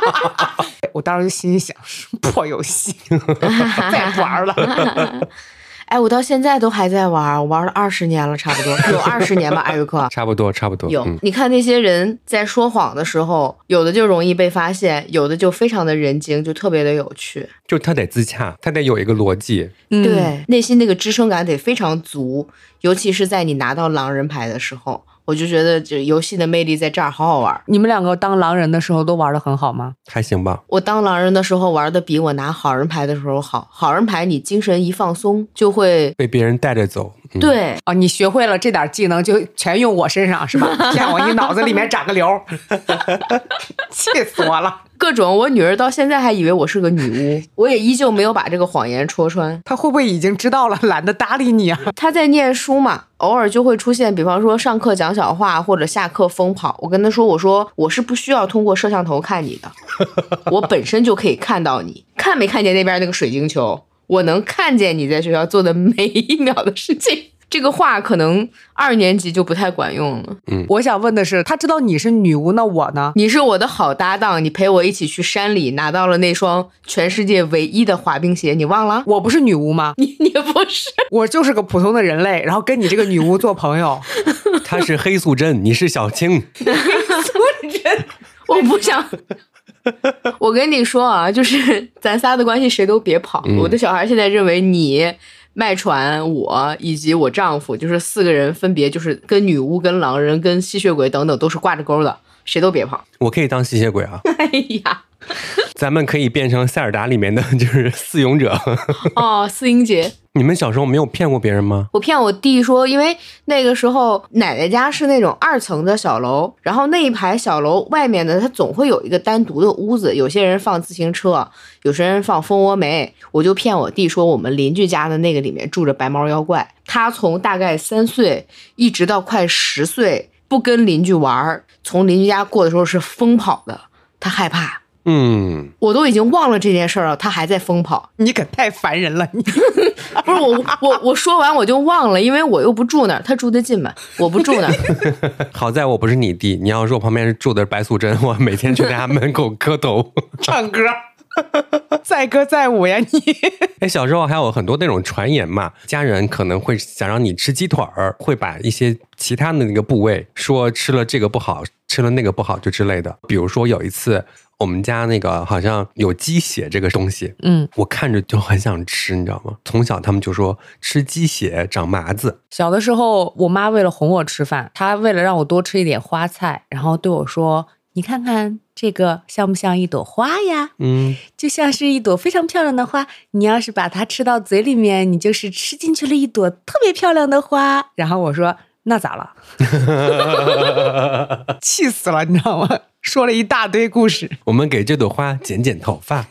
我当时就心想，破游戏，再也不玩了。哎，我到现在都还在玩，我玩了二十年了，差不多有二十年吧，艾瑞克。差不多，差不多。有嗯，，你看那些人在说谎的时候，有的就容易被发现，有的就非常的人精，就特别的有趣。就他得自洽，他得有一个逻辑。嗯，对，内心那个支撑感得非常足，尤其是在你拿到狼人牌的时候，我就觉得这游戏的魅力在这儿，好好玩。你们两个当狼人的时候都玩的很好吗？还行吧，我当狼人的时候玩的比我拿好人牌的时候好，好人牌你精神一放松就会被别人带着走。嗯、，对。哦，你学会了这点技能就全用我身上是吧？骗我你脑子里面长个瘤，气死我了！各种，我女儿到现在还以为我是个女巫，我也依旧没有把这个谎言戳穿。她会不会已经知道了，懒得搭理你啊？她在念书嘛，偶尔就会出现，比方说上课讲小话或者下课疯跑。我跟她说，我说我是不需要通过摄像头看你的，我本身就可以看到你。看没看见那边那个水晶球？我能看见你在学校做的每一秒的事情。这个话可能二年级就不太管用了。嗯我想问的是，他知道你是女巫，那我呢？你是我的好搭档，你陪我一起去山里拿到了那双全世界唯一的滑冰鞋，你忘了？我不是女巫吗？你你不是？我就是个普通的人类，然后跟你这个女巫做朋友。他是黑素贞，你是小青。素贞我不想。我跟你说啊，就是 咱仨的关系谁都别跑。嗯我的小孩现在认为你、麦传、我以及我丈夫，就是四个人分别就是跟女巫、跟狼人、跟吸血鬼等等都是挂着钩的，谁都别跑。我可以当吸血鬼啊，哎呀，咱们可以变成塞尔达里面的就是四勇者。哦，四英杰，你们小时候没有骗过别人吗？我骗我弟说，因为那个时候奶奶家是那种二层的小楼，然后那一排小楼外面呢，它总会有一个单独的屋子，有些人放自行车，有些人放蜂窝煤。我就骗我弟说，我们邻居家的那个里面住着白毛妖怪。他从大概三岁一直到快十岁，不跟邻居玩儿，从邻居家过的时候是疯跑的，他害怕。嗯，我都已经忘了这件事儿了，他还在疯跑。你可太烦人了，你 不是我，我我说完我就忘了，因为我又不住那儿，他住得近嘛，我不住那儿。好在我不是你弟。你要是我旁边住的是白素贞，我每天去他家门口磕头。唱歌，载歌载舞呀你。哎，小时候还有很多那种传言嘛，家人可能会想让你吃鸡腿儿，会把一些其他的那个部位说吃了这个不好，吃了那个不好就之类的。比如说有一次，我们家那个好像有鸡血这个东西，嗯，我看着就很想吃，你知道吗？从小他们就说吃鸡血长麻子，小的时候，我妈为了哄我吃饭，她为了让我多吃一点花菜，然后对我说：“你看看这个像不像一朵花呀？嗯，就像是一朵非常漂亮的花。你要是把它吃到嘴里面，你就是吃进去了一朵特别漂亮的花。”然后我说：“那咋了？” 气死了，你知道吗？说了一大堆故事。我们给这朵花剪剪头发，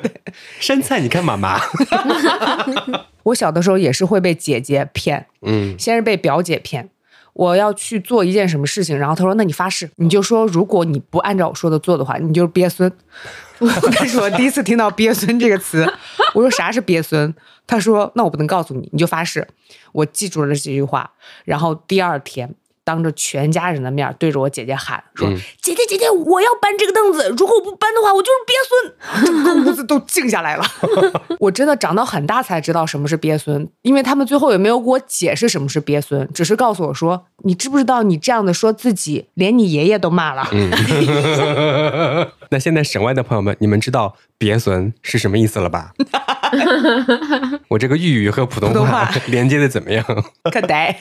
生菜你看妈妈，我小的时候也是会被姐姐骗，嗯，先是被表姐骗。我要去做一件什么事情，然后她说：“那你发誓，你就说如果你不按照我说的做的话，你就是鳖孙。”那是我第一次听到“鳖孙”这个词。我说：“啥是鳖孙？”她说：“那我不能告诉你，你就发誓。”我记住了这句话，然后第二天当着全家人的面对着我姐姐喊说：“嗯姐姐姐姐，我要搬这个凳子，如果我不搬的话，我就是鳖孙。”整个屋子都静下来了。我真的长到很大才知道什么是鳖孙，因为他们最后也没有给我解释什么是鳖孙，只是告诉我说：“你知不知道你这样的说自己，连你爷爷都骂了。嗯，那现在省外的朋友们，你们知道“鳖孙”是什么意思了吧？我这个粤语和普通话话连接的怎么样？可呆。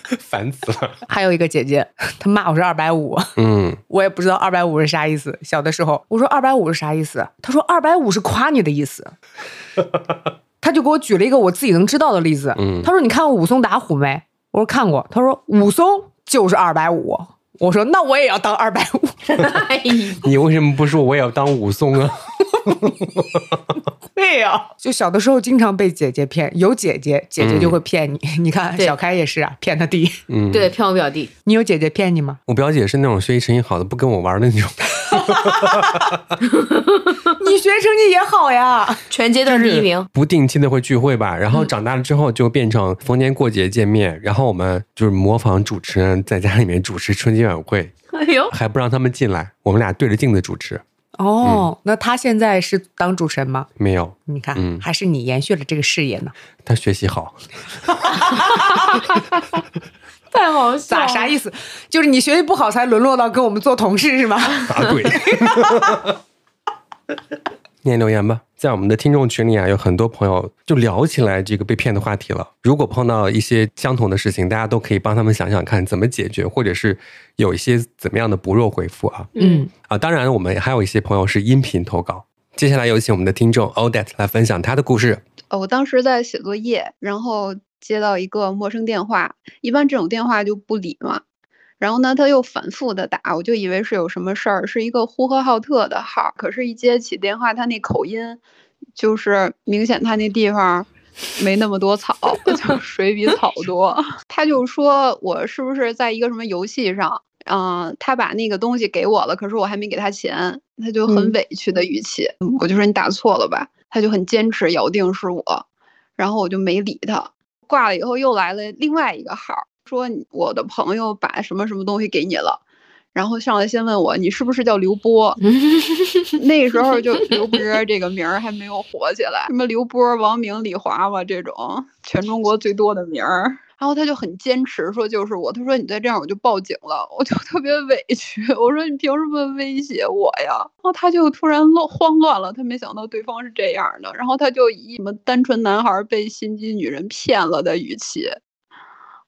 烦死了。还有一个姐姐，她骂我是二百五，嗯，我也不知道二百五是啥意思。小的时候，我说二百五是啥意思？她说二百五是夸你的意思。她就给我举了一个我自己能知道的例子。嗯她说：“你看过武松打虎没？”我说：“看过。”她说：“武松就是二百五。”我说：“那我也要当二百五。哎，你为什么不说我也要当武松啊？” 对呀、就小的时候经常被姐姐骗，有姐姐，姐姐就会骗你。你看小开也是啊，骗他弟。嗯，对，骗我表弟，你有姐姐骗你吗？我表姐是那种学习成绩好的，不跟我玩的那种。你学习成绩也好呀。全阶段第一名。不定期的会聚会吧，然嗯后长大了之后就变成逢年过节见面，然后我们就是模仿主持人在家里面主持春节晚会，哎呦，还不让他们进来，我们俩对着镜子主持，哦，那他现在是当主持人吗？没有，你看，嗯还是你延续了这个事业呢。他学习好，太好笑咋啥意思？就是你学习不好才沦落到跟我们做同事是吗？答对。念留言吧，在我们的听众群里啊，有很多朋友就聊起来这个被骗的话题了。如果碰到一些相同的事情，大家都可以帮他们想想看怎么解决，或者是有一些怎么样的不弱回复啊。嗯，啊，当然我们还有一些朋友是音频投稿。接下来有请我们的听众 Odette 来分享他的故事。呃，我当时在写作业，然后接到一个陌生电话，一般这种电话就不理嘛。然后呢，他又反复的打，我就以为是有什么事儿，是一个呼和浩特的号。可是，一接起电话，他那口音，就是明显他那地方没那么多草，就 水比草多。他就说我是不是在一个什么游戏上，嗯、他把那个东西给我了，可是我还没给他钱，他就很嗯委屈的语气。我就说你打错了吧，他就很坚持，咬定是我，然后我就没理他。挂了以后又来了另外一个号，说我的朋友把什么什么东西给你了，然后上来先问我你是不是叫刘波，那时候就刘波这个名儿还没有火起来，什么刘波、王明、李华嘛这种全中国最多的名儿。然后他就很坚持说就是我，他说你再这样我就报警了，我就特别委屈，我说你凭什么威胁我呀？然后他就突然乱慌乱了，他没想到对方是这样的，然后他就以什么单纯男孩被心机女人骗了的语气，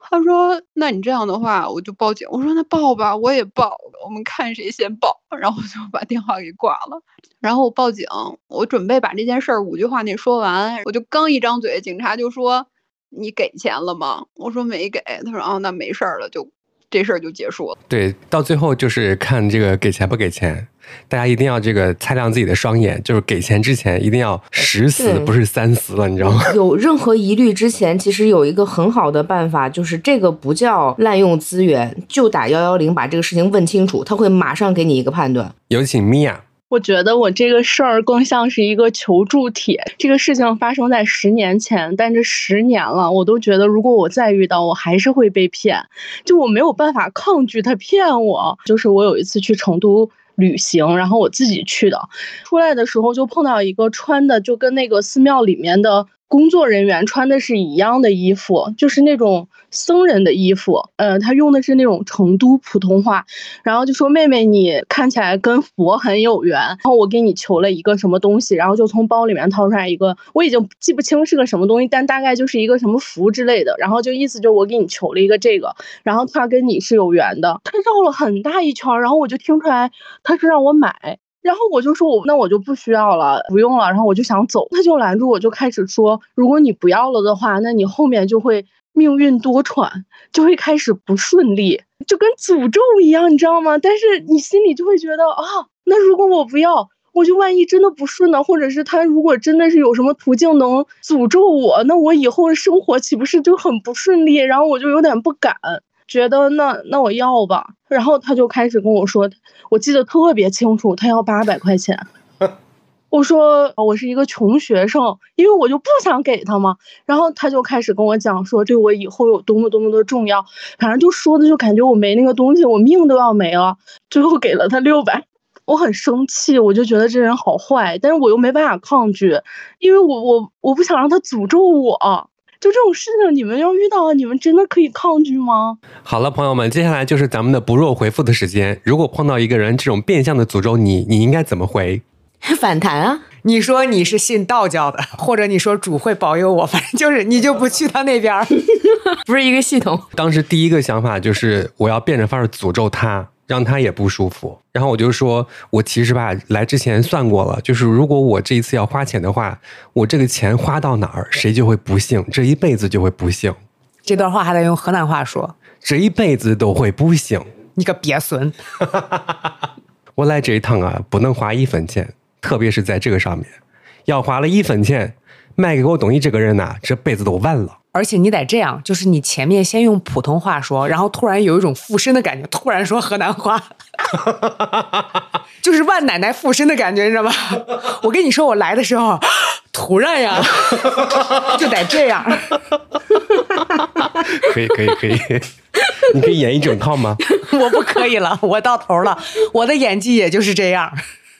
他说：“那你这样的话，我就报警。”我说：“那报吧，我也报，我们看谁先报。”然后就把电话给挂了。然后我报警，我准备把这件事儿五句话那说完，我就刚一张嘴，警察就说：“你给钱了吗？”我说：“没给。”他说：“哦，那没事儿了，就这事儿就结束了。”对，到最后就是看这个给钱不给钱，大家一定要这个擦亮自己的双眼，就是给钱之前一定要十死不是三死了，你知道吗？有任何疑虑之前，其实有一个很好的办法，就是这个不叫滥用资源，就打幺幺零把这个事情问清楚，他会马上给你一个判断。有请米娅。我觉得我这个事儿更像是一个求助帖。这个事情发生在十年前，但这十年了，我都觉得如果我再遇到，我还是会被骗。就我没有办法抗拒他骗我。就是我有一次去成都。旅行，然后我自己去的，出来的时候就碰到一个穿的就跟那个寺庙里面的工作人员穿的是一样的衣服，就是那种僧人的衣服。呃，他用的是那种成都普通话，然后就说：“妹妹，你看起来跟佛很有缘。”然后我给你求了一个什么东西，然后就从包里面掏出来一个，我已经记不清是个什么东西，但大概就是一个什么符之类的。然后就意思就是我给你求了一个这个，然后他跟你是有缘的。他绕了很大一圈，然后我就听出来他是让我买。然后我就说我那我就不需要了，不用了。然后我就想走，他就拦住我，就开始说，如果你不要了的话，那你后面就会命运多舛，就会开始不顺利，就跟诅咒一样，你知道吗？但是你心里就会觉得啊，那如果我不要，我就万一真的不顺呢，或者是他如果真的是有什么途径能诅咒我，那我以后的生活岂不是就很不顺利？然后我就有点不敢。觉得那那我要吧，然后他就开始跟我说，我记得特别清楚，他要八百块钱，我说我是一个穷学生，因为我就不想给他嘛。然后他就开始跟我讲说对我以后有多么多么的重要，反正就说的就感觉我没那个东西，我命都要没了。最后给了他六百，我很生气，我就觉得这人好坏，但是我又没办法抗拒，因为我我我不想让他诅咒我。就这种事情，你们要遇到了，你们真的可以抗拒吗？好了，朋友们，接下来就是咱们的不弱回复的时间。如果碰到一个人这种变相的诅咒你，你应该怎么回？反弹啊！你说你是信道教的，或者你说主会保佑我，反正就是你就不去他那边儿。不是一个系统。当时第一个想法就是我要变着法儿诅咒他，让他也不舒服。然后我就说，我其实吧来之前算过了，就是如果我这一次要花钱的话，我这个钱花到哪儿，谁就会不幸，这一辈子就会不幸，这段话还得用河南话说，这一辈子都会不幸。你个鳖孙！我来这一趟啊，不能花一分钱，特别是在这个上面，要花了一分钱卖给我东西这个人呐、这辈子都完了。而且你得这样，就是你前面先用普通话说，然后突然有一种附身的感觉，突然说河南话，就是万奶奶附身的感觉，你知道吗？我跟你说，我来的时候，突然呀，就得这样。可以，可以，可以，你可以演一整套吗？我不可以了，我到头了，我的演技也就是这样。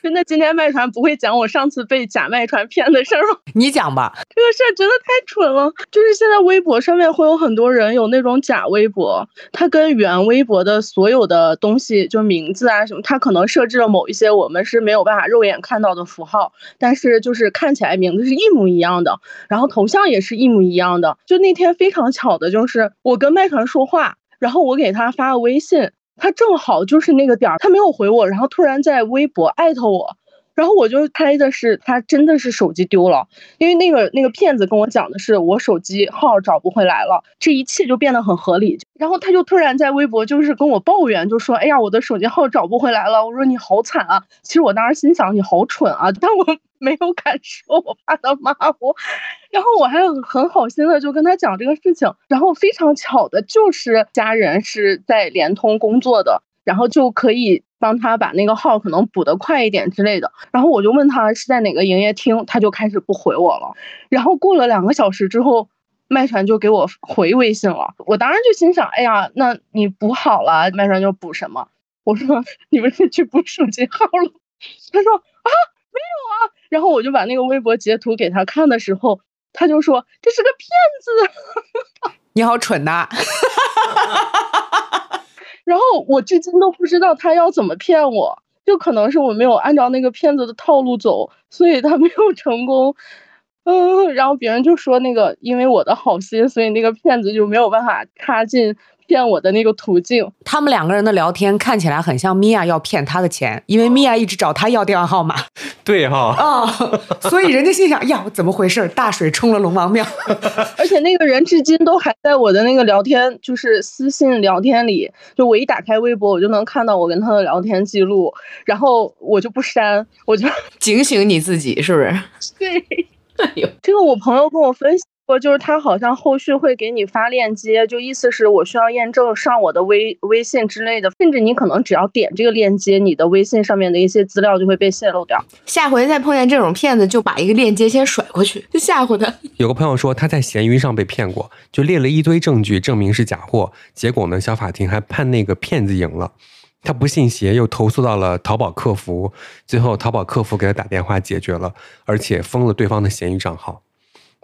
真的，今天卖传不会讲我上次被假卖传骗的事儿吗？你讲吧，这个事儿真的太蠢了。就是现在微博上面会有很多人有那种假微博，他跟原微博的所有的东西，就名字啊什么，他可能设置了某一些我们是没有办法肉眼看到的符号，但是就是看起来名字是一模一样的，然后头像也是一模一样的。就那天非常巧的就是我跟卖传说话，然后我给他发了微信。他正好就是那个点儿，他没有回我，然后突然在微博艾特我，然后我就猜的是他真的是手机丢了，因为那个那个骗子跟我讲的是我手机号找不回来了，这一切就变得很合理。然后他就突然在微博就是跟我抱怨，就说：“哎呀，我的手机号找不回来了。”我说：“你好惨啊！”其实我当时心想你好蠢啊，但我 没有敢说，我怕他骂我。然后我还很很好心的就跟他讲这个事情，然后非常巧的就是家人是在联通工作的，然后就可以帮他把那个号可能补得快一点之类的。然后我就问他是在哪个营业厅，他就开始不回我了。然后过了两个小时之后，麦传就给我回微信了。我当时就心想，哎呀，那你补好了，麦传就补什么？我说你们是去补手机号了？他说啊，没有啊。然后我就把那个微博截图给他看的时候。他就说这是个骗子，你好蠢呐！然后我至今都不知道他要怎么骗我，就可能是我没有按照那个骗子的套路走，所以他没有成功。嗯，然后别人就说那个因为我的好心，所以那个骗子就没有办法插进骗我的那个途径。他们两个人的聊天看起来很像米娅要骗他的钱，因为米娅一直找他要电话号码。对哈，啊、所以人家心想呀，怎么回事？大水冲了龙王庙。而且那个人至今都还在我的那个聊天，就是私信聊天里，就我一打开微博，我就能看到我跟他的聊天记录，然后我就不删，我就警醒你自己，是不是？对。哎呦，这个我朋友跟我分析过，就是他好像后续会给你发链接，就意思是我需要验证上我的微微信之类的，甚至你可能只要点这个链接，你的微信上面的一些资料就会被泄露掉。下回再碰见这种骗子，就把一个链接先甩过去，就吓唬他。有个朋友说他在闲鱼上被骗过，就列了一堆证据证明是假货，结果呢，小法庭还判那个骗子赢了。他不信邪，又投诉到了淘宝客服，最后淘宝客服给他打电话解决了，而且封了对方的闲鱼账号。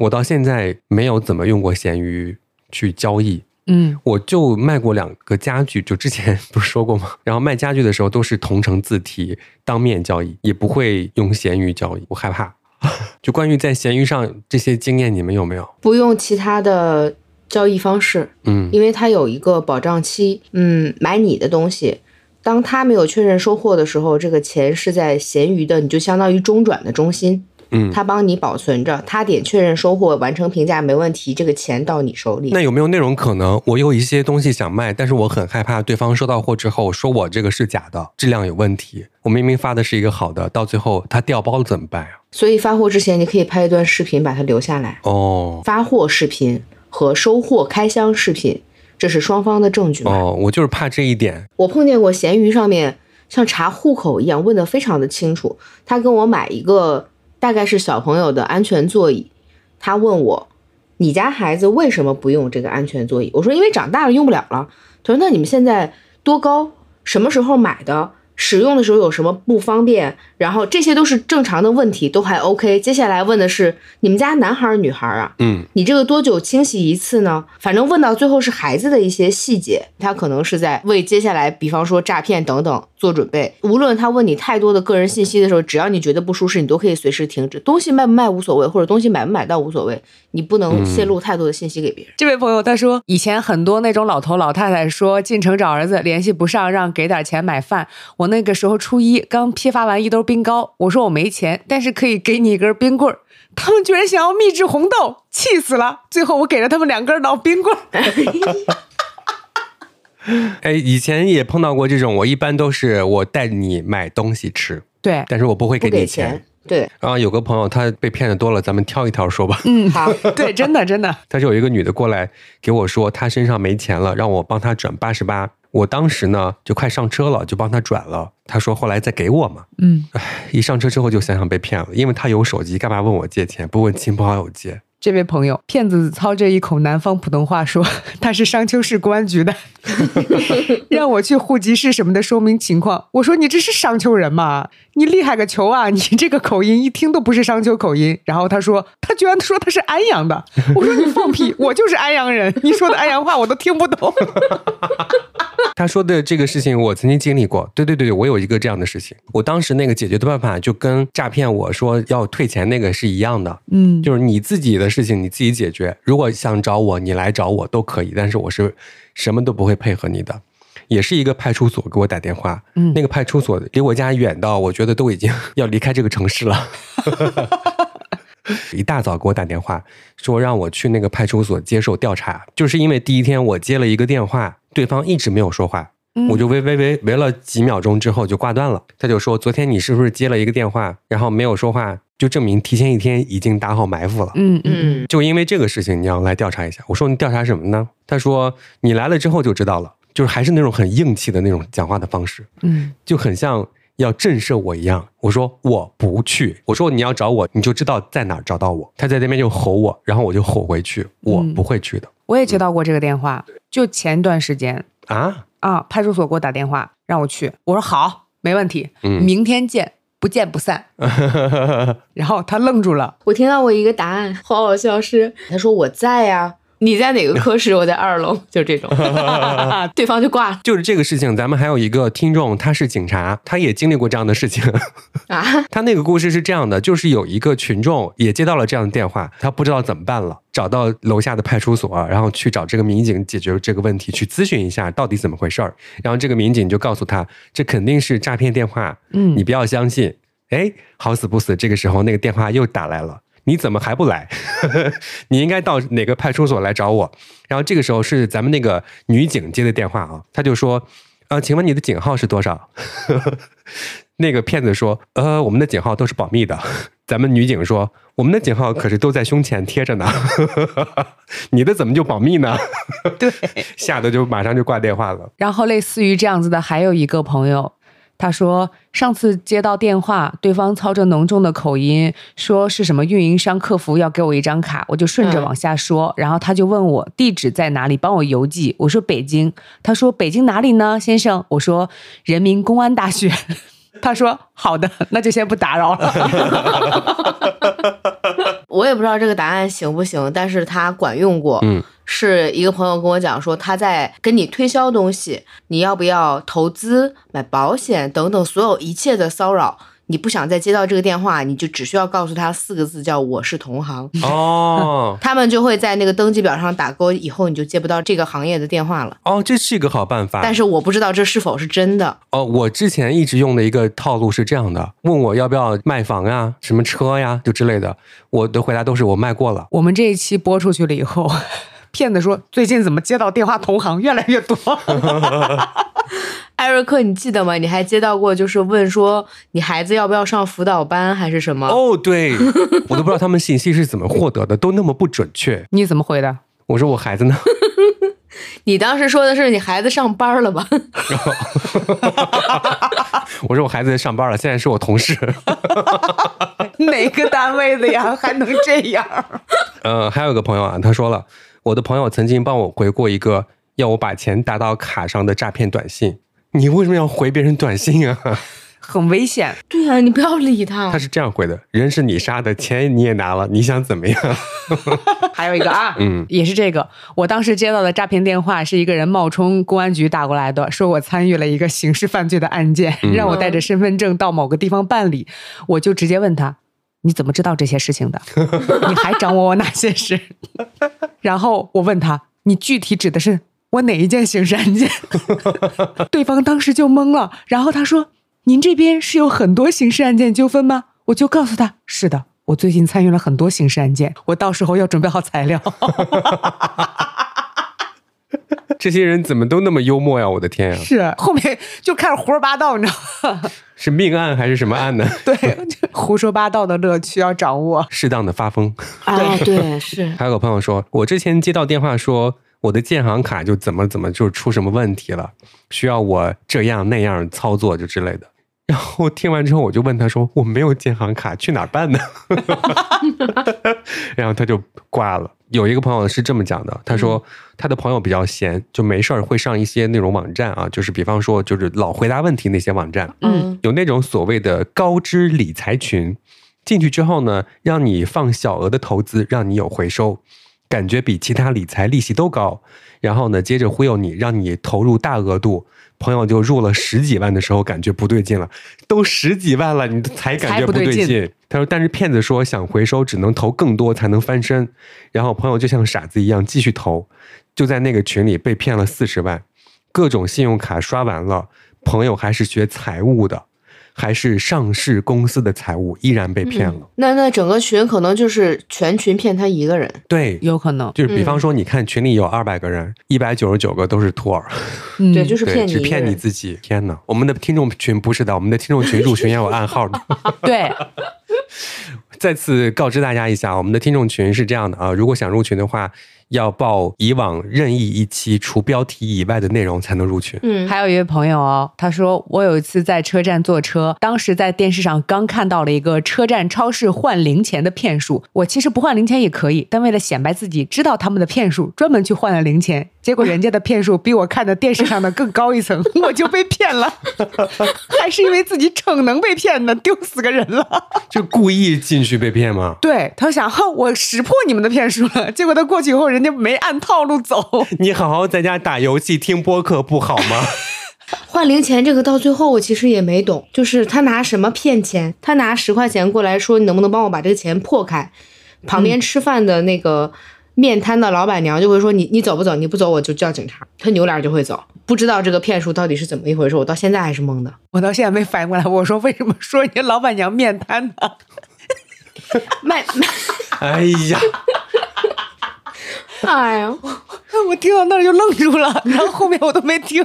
我到现在没有怎么用过闲鱼去交易，嗯，我就卖过两个家具，就之前 不是说过吗？然后卖家具的时候都是同城自提当面交易，也不会用闲鱼交易，我害怕。就关于在闲鱼上这些经验，你们有没有？不用其他的交易方式，嗯，因为它有一个保障期。嗯，买你的东西，当他没有确认收货的时候，这个钱是在闲鱼的，你就相当于中转的中心，嗯，他帮你保存着，他点确认收货，完成评价没问题，这个钱到你手里。那有没有那种可能，我有一些东西想卖，但是我很害怕对方收到货之后说我这个是假的，质量有问题。我明明发的是一个好的，到最后他掉包了怎么办呀？所以发货之前，你可以拍一段视频把它留下来，哦发货视频和收货开箱视频，这是双方的证据嘛。哦，我就是怕这一点。我碰见过闲鱼上面像查户口一样问的非常的清楚，他跟我买一个大概是小朋友的安全座椅。他问我，你家孩子为什么不用这个安全座椅？我说因为长大了用不了了。他说那你们现在多高？什么时候买的？使用的时候有什么不方便？然后这些都是正常的问题，都还 OK。接下来问的是你们家男孩儿女孩儿啊？嗯，你这个多久清洗一次呢？反正问到最后是孩子的一些细节，他可能是在为接下来，比方说诈骗等等做准备。无论他问你太多的个人信息的时候，只要你觉得不舒适，你都可以随时停止。东西卖不卖无所谓，或者东西买不买到无所谓，你不能泄露太多的信息给别人。这位朋友他说，以前很多那种老头老太太说进城找儿子联系不上，让给点钱买饭。我那个时候初一，刚批发完一兜冰糕，我说我没钱，但是可以给你一根冰棍儿。他们居然想要秘制红豆，气死了！最后我给了他们两根老冰棍儿。哎，以前也碰到过这种，我一般都是我带你买东西吃，对，但是我不会给你钱。钱，对，然后有个朋友他被骗的多了，咱们挑一挑说吧。嗯，好，对，真的真的，但是有一个女的过来给我说，她身上没钱了，让我帮她转八十八。我当时呢就快上车了，就帮她转了。她说后来再给我嘛。嗯，一上车之后就想想被骗了，因为她有手机，干嘛问我借钱？不问亲朋好友借？这位朋友，骗子操着一口南方普通话说他是商丘市公安局的，让我去户籍市什么的说明情况。我说你这是商丘人吗？你厉害个球啊！你这个口音一听都不是商丘口音。然后他说他居然说他是安阳的，我说你放屁，我就是安阳人，你说的安阳话我都听不懂。他说的这个事情我曾经经历过，对对对，我有一个这样的事情。我当时那个解决的办法就跟诈骗我说要退钱那个是一样的，嗯，就是你自己的事情你自己解决。如果想找我，你来找我都可以，但是我是什么都不会配合你的。也是一个派出所给我打电话，嗯那个派出所离我家远到我觉得都已经 要离开这个城市了。一大早给我打电话，说让我去那个派出所接受调查，就是因为第一天我接了一个电话，对方一直没有说话，嗯我就喂喂喂喂了几秒钟之后就挂断了。他就说昨天你是不是接了一个电话，然后没有说话，就证明提前一天已经打好埋伏了。嗯嗯嗯，就因为这个事情，你要来调查一下。我说你调查什么呢？他说你来了之后就知道了，就是还是那种很硬气的那种讲话的方式，嗯就很像要震慑我一样。我说我不去，我说你要找我，你就知道在哪儿找到我。他在那边就吼我，然后我就吼回去，我嗯不会去的、我也接到过这个电话，就前段时间。啊。啊，派出所给我打电话让我去，我说好，没问题，嗯。明天见，不见不散。然后他愣住了，我听到我一个答案，好好笑是，他说我在呀、你在哪个科室？我在二楼，就这种，对方就挂了就是这个事情，咱们还有一个听众，他是警察，他也经历过这样的事情。啊，他那个故事是这样的，就是有一个群众也接到了这样的电话，他不知道怎么办了，找到楼下的派出所，然后去找这个民警解决这个问题，去咨询一下到底怎么回事儿。然后这个民警就告诉他，这肯定是诈骗电话，嗯你不要相信。哎，好死不死，这个时候那个电话又打来了。你怎么还不来？你应该到哪个派出所来找我。然后这个时候是咱们那个女警接的电话啊，她就说：“呃，请问你的警号是多少？” 那个骗子说：“呃，我们的警号都是保密的。”咱们女警说：“我们的警号可是都在胸前贴着呢，你的怎么就保密呢？”对。吓得就马上就挂电话了。然后类似于这样子的，还有一个朋友，他说上次接到电话，对方操着浓重的口音，说是什么运营商客服要给我一张卡，我就顺着嗯往下说，然后他就问我地址在哪里，帮我邮寄。我说北京，他说北京哪里呢，先生？我说人民公安大学。他说好的，那就先不打扰了。我也不知道这个答案行不行，但是他管用过。嗯，是一个朋友跟我讲说，他在跟你推销东西，你要不要投资、买保险等等，所有一切的骚扰，你不想再接到这个电话，你就只需要告诉他四个字，叫“我是同行”，哦 他们就会在那个登记表上打勾，以后你就接不到这个行业的电话了。哦，这是一个好办法。但是我不知道这是否是真的。哦，我之前一直用的一个套路是这样的：问我要不要卖房呀、什么车呀，就之类的，我的回答都是我卖过了。我们这一期播出去了以后，骗子说最近怎么接到电话同行越来越多。艾瑞克，你记得吗？你还接到过就是问说你孩子要不要上辅导班还是什么？哦，对，我都不知道他们信息是怎么获得的，都那么不准确。你怎么回的？我说我孩子呢？你当时说的是你孩子上班了吧？我说我孩子上班了，现在是我同事。哪个单位的呀？还能这样？呃，还有个朋友啊，他说了，我的朋友曾经帮我回过一个要我把钱打到卡上的诈骗短信。你为什么要回别人短信啊？很危险。对啊、你不要理他他。是这样回的：人是你杀的，钱你也拿了，你想怎么样？还有一个啊，嗯也是这个。我当时接到的诈骗电话是一个人冒充公安局打过来的，说我参与了一个刑事犯罪的案件，嗯让我带着身份证到某个地方办理。我就直接问他：“你怎么知道这些事情的？你还掌握我哪些事？”然后我问他：“你具体指的是我哪一件刑事案件？” 对方当时就懵了，然后他说：“您这边是有很多刑事案件纠纷吗？”我就告诉他：“是的。”我最近参与了很多刑事案件，我到时候要准备好材料。这些人怎么都那么幽默呀？我的天呀！是后面就开始胡说八道，你知道吗？是命案还是什么案呢？对，胡说八道的乐趣要掌握。适当的发疯。啊，对，是还有个朋友说，我之前接到电话说我的建行卡就怎么怎么就出什么问题了，需要我这样那样操作就之类的。然后听完之后，我就问他说：“我没有建行卡，去哪儿办呢？” 然后他就挂了。有一个朋友是这么讲的，他说他的朋友比较闲，就没事儿会上一些那种网站啊，就是比方说就是老回答问题那些网站，嗯有那种所谓的高知理财群，进去之后呢，让你放小额的投资，让你有回收，感觉比其他理财利息都高。然后呢，接着忽悠你，让你投入大额度，朋友就入了十几万的时候，感觉不对劲了，都十几万了，你才感觉不对劲。他说，但是骗子说想回收，只能投更多才能翻身。然后朋友就像傻子一样继续投，就在那个群里被骗了四十万，各种信用卡刷完了，朋友还是学财务的，还是上市公司的财务，依然被骗了。那那整个群可能就是全群骗他一个人。对，有可能，就是比方说，你看群里有二百个人，一百九十九个都是托儿，嗯对，就是，骗你只骗你。自己。天哪，我们的听众群不是的，我们的听众群入群要有暗号的。对，再次告知大家一下，我们的听众群是这样的啊，如果想入群的话，要报以往任意一期除标题以外的内容才能入群。嗯，还有一位朋友哦，他说我有一次在车站坐车，当时在电视上刚看到了一个车站超市换零钱的骗术。我其实不换零钱也可以，但为了显摆自己知道他们的骗术，专门去换了零钱。结果人家的骗术比我看的电视上的更高一层，我就被骗了，还是因为自己逞能被骗的，丢死个人了。就故意进去被骗吗？对他想，哼，我识破你们的骗术了。结果他过去以后，人家没按套路走。你好好在家打游戏、听播客不好吗？换零钱这个到最后我其实也没懂，就是他拿什么骗钱？他拿十块钱过来说，你能不能帮我把这个钱破开？旁边吃饭的那个面摊的老板娘就会说你你走不走？你不走我就叫警察。他扭脸就会走，不知道这个骗术到底是怎么一回事，我到现在还是懵的。我到现在没反应过来，我说为什么说人家老板娘面瘫呢？卖 卖，哎呀，哎呀，我听到那儿就愣住了，然后后面我都没听。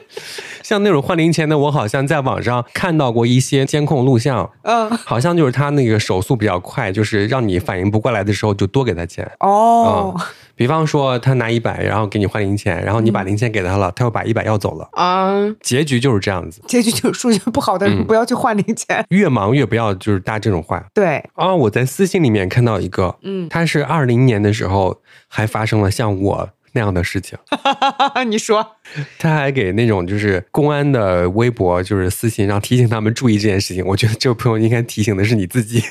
像那种换零钱的，我好像在网上看到过一些监控录像，嗯，好像就是他那个手速比较快，就是让你反应不过来的时候就多给他钱。哦，比方说他拿一百，然后给你换零钱，然后你把零钱给他了，他又把一百要走了，啊，结局就是这样子。结局就是数学不好的人嗯不要去换零钱。越忙越不要就是搭这种话对，啊！我在私信里面看到一个，嗯，他是二零年的时候还发生了像我那样的事情，你说，他还给那种就是公安的微博就是私信，让提醒他们注意这件事情。我觉得这位朋友应该提醒的是你自己。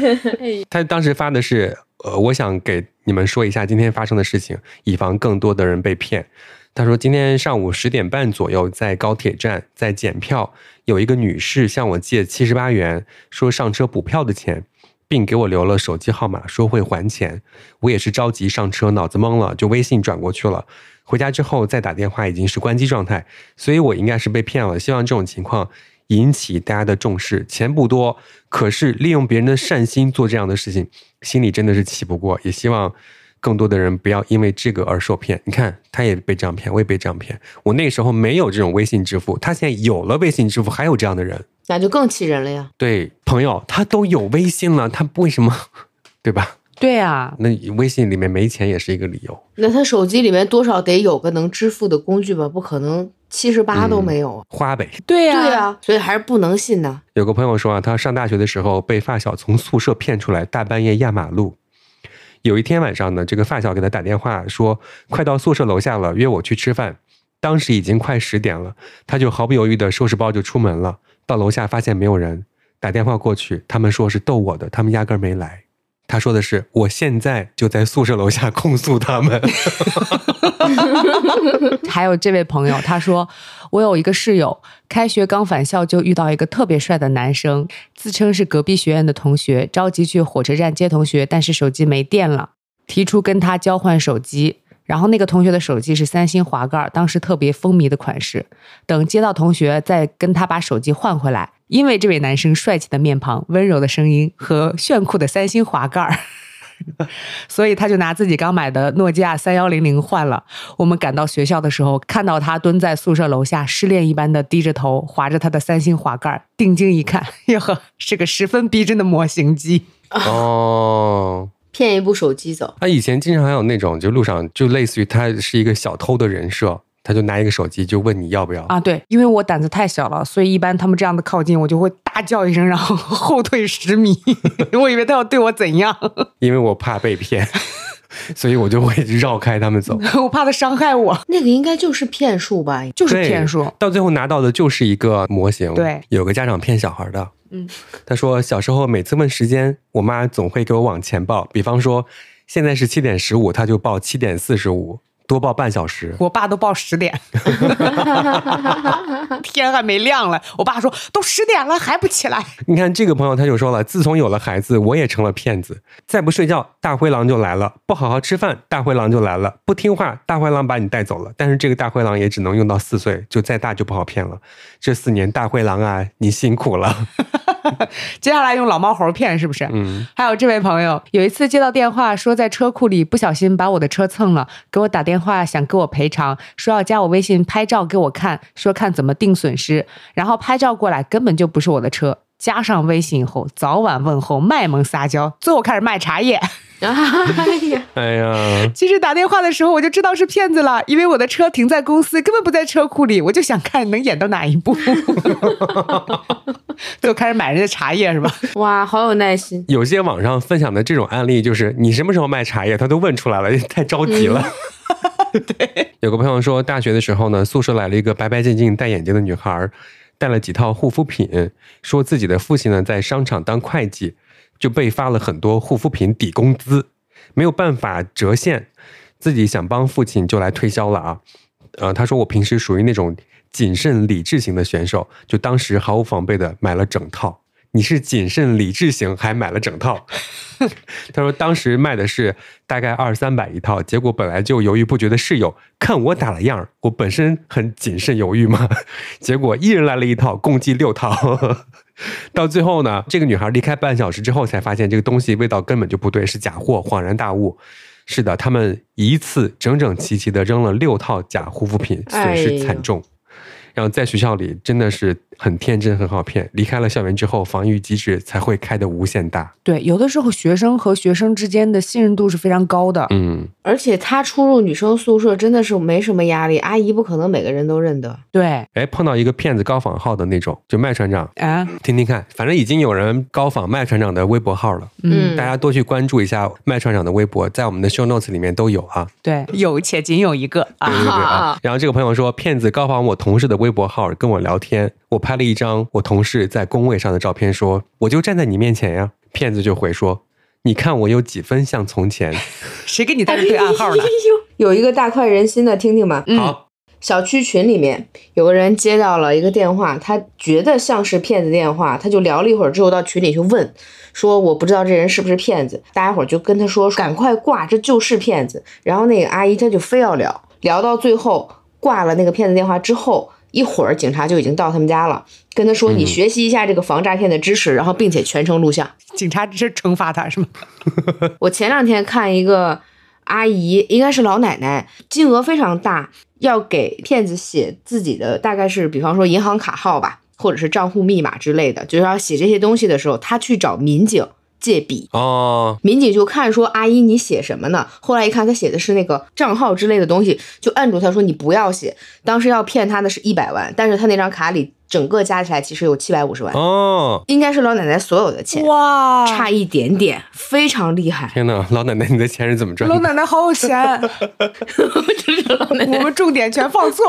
他当时发的是，呃，我想给你们说一下今天发生的事情，以防更多的人被骗。他说，今天上午十点半左右，在高铁站在检票，有一个女士向我借七十八元，说上车补票的钱，并给我留了手机号码，说会还钱。我也是着急上车，脑子懵了，就微信转过去了。回家之后再打电话已经是关机状态，所以我应该是被骗了。希望这种情况引起大家的重视。钱不多，可是利用别人的善心做这样的事情，心里真的是气不过。也希望更多的人不要因为这个而受骗。你看，他也被这样骗，我也被这样骗。我那时候没有这种微信支付，他现在有了微信支付，还有这样的人。那就更气人了呀。对，朋友，他都有微信了，他为什么？对吧？对啊，那微信里面没钱也是一个理由。那他手机里面多少得有个能支付的工具吧？不可能七十八都没有啊。花呗。对呀、对啊，所以还是不能信呐。有个朋友说啊，他上大学的时候被发小从宿舍骗出来，大半夜压马路。有一天晚上呢，这个发小给他打电话说，快到宿舍楼下了，约我去吃饭。当时已经快十点了，他就毫不犹豫的收拾包就出门了。到楼下发现没有人，打电话过去，他们说是逗我的，他们压根儿没来。他说的是，我现在就在宿舍楼下控诉他们。还有这位朋友，他说我有一个室友，开学刚返校就遇到一个特别帅的男生，自称是隔壁学院的同学，着急去火车站接同学，但是手机没电了，提出跟他交换手机。然后那个同学的手机是三星滑盖，当时特别风靡的款式。等接到同学，再跟他把手机换回来。因为这位男生帅气的面庞、温柔的声音和炫酷的三星滑盖儿，所以他就拿自己刚买的诺基亚三幺零零换了。我们赶到学校的时候，看到他蹲在宿舍楼下，失恋一般的低着头划着他的三星滑盖儿，定睛一看，哟呵，是个十分逼真的模型机。哦，骗一部手机走，他以前经常还有那种，就路上就类似于他是一个小偷的人设，他就拿一个手机就问你要不要。啊，对，因为我胆子太小了，所以一般他们这样的靠近，我就会大叫一声，然后 后退十米。我以为他要对我怎样，因为我怕被骗，所以我就会绕开他们走。我怕他伤害我，那个应该就是骗术吧？就是骗术。到最后拿到的就是一个模型。对，有个家长骗小孩的，嗯，他说小时候每次问时间，我妈总会给我往前报，比方说现在是七点十五，他就报七点四十五，多报半小时。我爸都报十点 天还没亮了，我爸说都十点了还不起来。你看这个朋友他就说了，自从有了孩子，我也成了骗子。再不睡觉，大灰狼就来了；不好好吃饭，大灰狼就来了；不听话，大灰狼把你带走了。但是这个大灰狼也只能用到四岁，就再大就不好骗了。这四年，大灰狼啊，你辛苦了。接下来用老猫猴骗是不是？嗯，还有这位朋友，有一次接到电话说在车库里不小心把我的车蹭了，给我打电话想给我赔偿，说要加我微信拍照给我看，说看怎么定损失，然后拍照过来根本就不是我的车。加上微信以后，早晚问候，卖萌撒娇，最后开始卖茶叶。哎呀，哎呀，其实打电话的时候我就知道是骗子了，因为我的车停在公司，根本不在车库里，我就想看能演到哪一步，就开始买人家茶叶是吧？哇，好有耐心。有些网上分享的这种案例，就是你什么时候卖茶叶，他都问出来了，太着急了。对，有个朋友说，大学的时候呢，宿舍来了一个白白净净、戴眼镜的女孩，带了几套护肤品，说自己的父亲呢在商场当会计，就被发了很多护肤品抵工资，没有办法折现，自己想帮父亲就来推销了啊。呃，他说我平时属于那种谨慎理智型的选手，就当时毫无防备的买了整套。你是谨慎理智型，还买了整套。他说当时卖的是大概二三百一套，结果本来就犹豫不决的室友看我打了样儿，我本身很谨慎犹豫嘛，结果一人来了一套，共计六套。到最后呢，这个女孩离开半小时之后，才发现这个东西味道根本就不对，是假货，恍然大悟。是的，他们一次整整齐齐的扔了六套假护肤品，损失惨重。然后在学校里真的是很天真，很好骗。离开了校园之后，防御机制才会开得无限大。对，有的时候学生和学生之间的信任度是非常高的。嗯，而且他出入女生宿舍真的是没什么压力，阿姨不可能每个人都认得。对，哎，碰到一个骗子高仿号的那种，就麦船长，啊，听听看，反正已经有人高仿麦船长的微博号了。嗯，大家多去关注一下麦船长的微博，在我们的 show notes 里面都有啊。对，有且仅有一个对对啊。对啊！然后这个朋友说，骗子高仿我同事的微博号跟我聊天，我拍了一张我同事在工位上的照片，说我就站在你面前呀。骗子就回说，你看我有几分像从前。谁给你在这对暗号呢？有一个大快人心的，听听吧。嗯好，小区群里面有个人接到了一个电话，他觉得像是骗子电话，他就聊了一会儿之后到群里去问，说我不知道这人是不是骗子，大家伙就跟他说赶快挂，这就是骗子。然后那个阿姨她就非要聊，聊到最后挂了那个骗子电话之后，一会儿警察就已经到他们家了，跟他说嗯你学习一下这个防诈骗的知识，然后并且全程录像。警察只是惩罚他是吗？我前两天看一个阿姨，应该是老奶奶，金额非常大，要给骗子写自己的，大概是比方说银行卡号吧，或者是账户密码之类的，就是要写这些东西的时候，她去找民警借笔。哦，民警就看说：“阿姨，你写什么呢？”后来一看，他写的是那个账号之类的东西，就摁住他说：“你不要写。”当时要骗他的是一百万，但是他那张卡里整个加起来其实有七百五十万，哦，应该是老奶奶所有的钱，哇，差一点点，非常厉害。天呐，老奶奶，你的钱是怎么赚的？老奶奶好有钱，我们重点全放错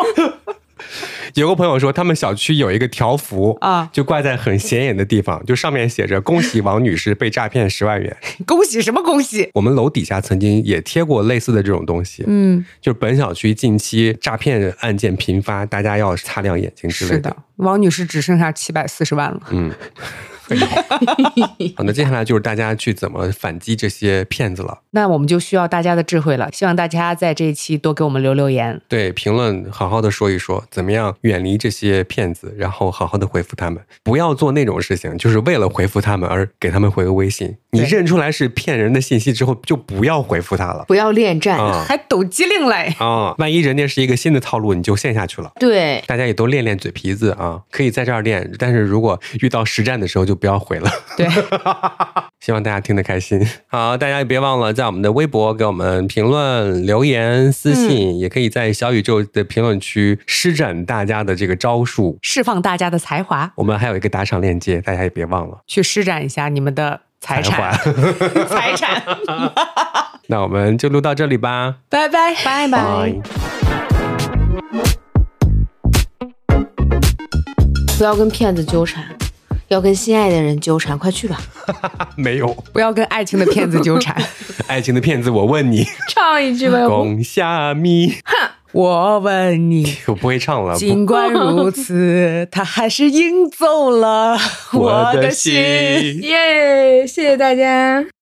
有个朋友说，他们小区有一个条幅啊就挂在很显眼的地方，就上面写着“恭喜王女士被诈骗十万元 恭喜什么恭喜”。？我们楼底下曾经也贴过类似的这种东西，嗯，就是本小区近期诈骗案件频发，大家要擦亮眼睛之类是的，王女士只剩下七百四十万了。嗯。好，那接下来就是大家去怎么反击这些骗子了。那我们就需要大家的智慧了，希望大家在这一期多给我们留留言。对，评论好好的说一说，怎么样远离这些骗子，然后好好的回复他们，不要做那种事情，就是为了回复他们而给他们回个微信。你认出来是骗人的信息之后，就不要回复他了不要恋战，啊还抖机灵嘞！啊！万一人家是一个新的套路，你就陷下去了。对，大家也都练练嘴皮子啊，可以在这儿练，但是如果遇到实战的时候就不要回了。对，希望大家听得开心。好，大家也别忘了在我们的微博给我们评论、留言、私信，也可以在小宇宙的评论区施展大家的这个招数。释放大家的才华，我们还有一个打赏链接，大家也别忘了。去施展一下你们的财产。华财产，那我们就录到这里吧，拜拜，拜拜。不要跟骗子纠缠，要跟心爱的人纠缠，快去吧。没有不要跟爱情的骗子纠缠。爱情的骗子，我问你，唱一句吧，要不攻下米，我问你，我不会唱了。尽管如此，他还是赢走了我的心。耶！谢谢大家。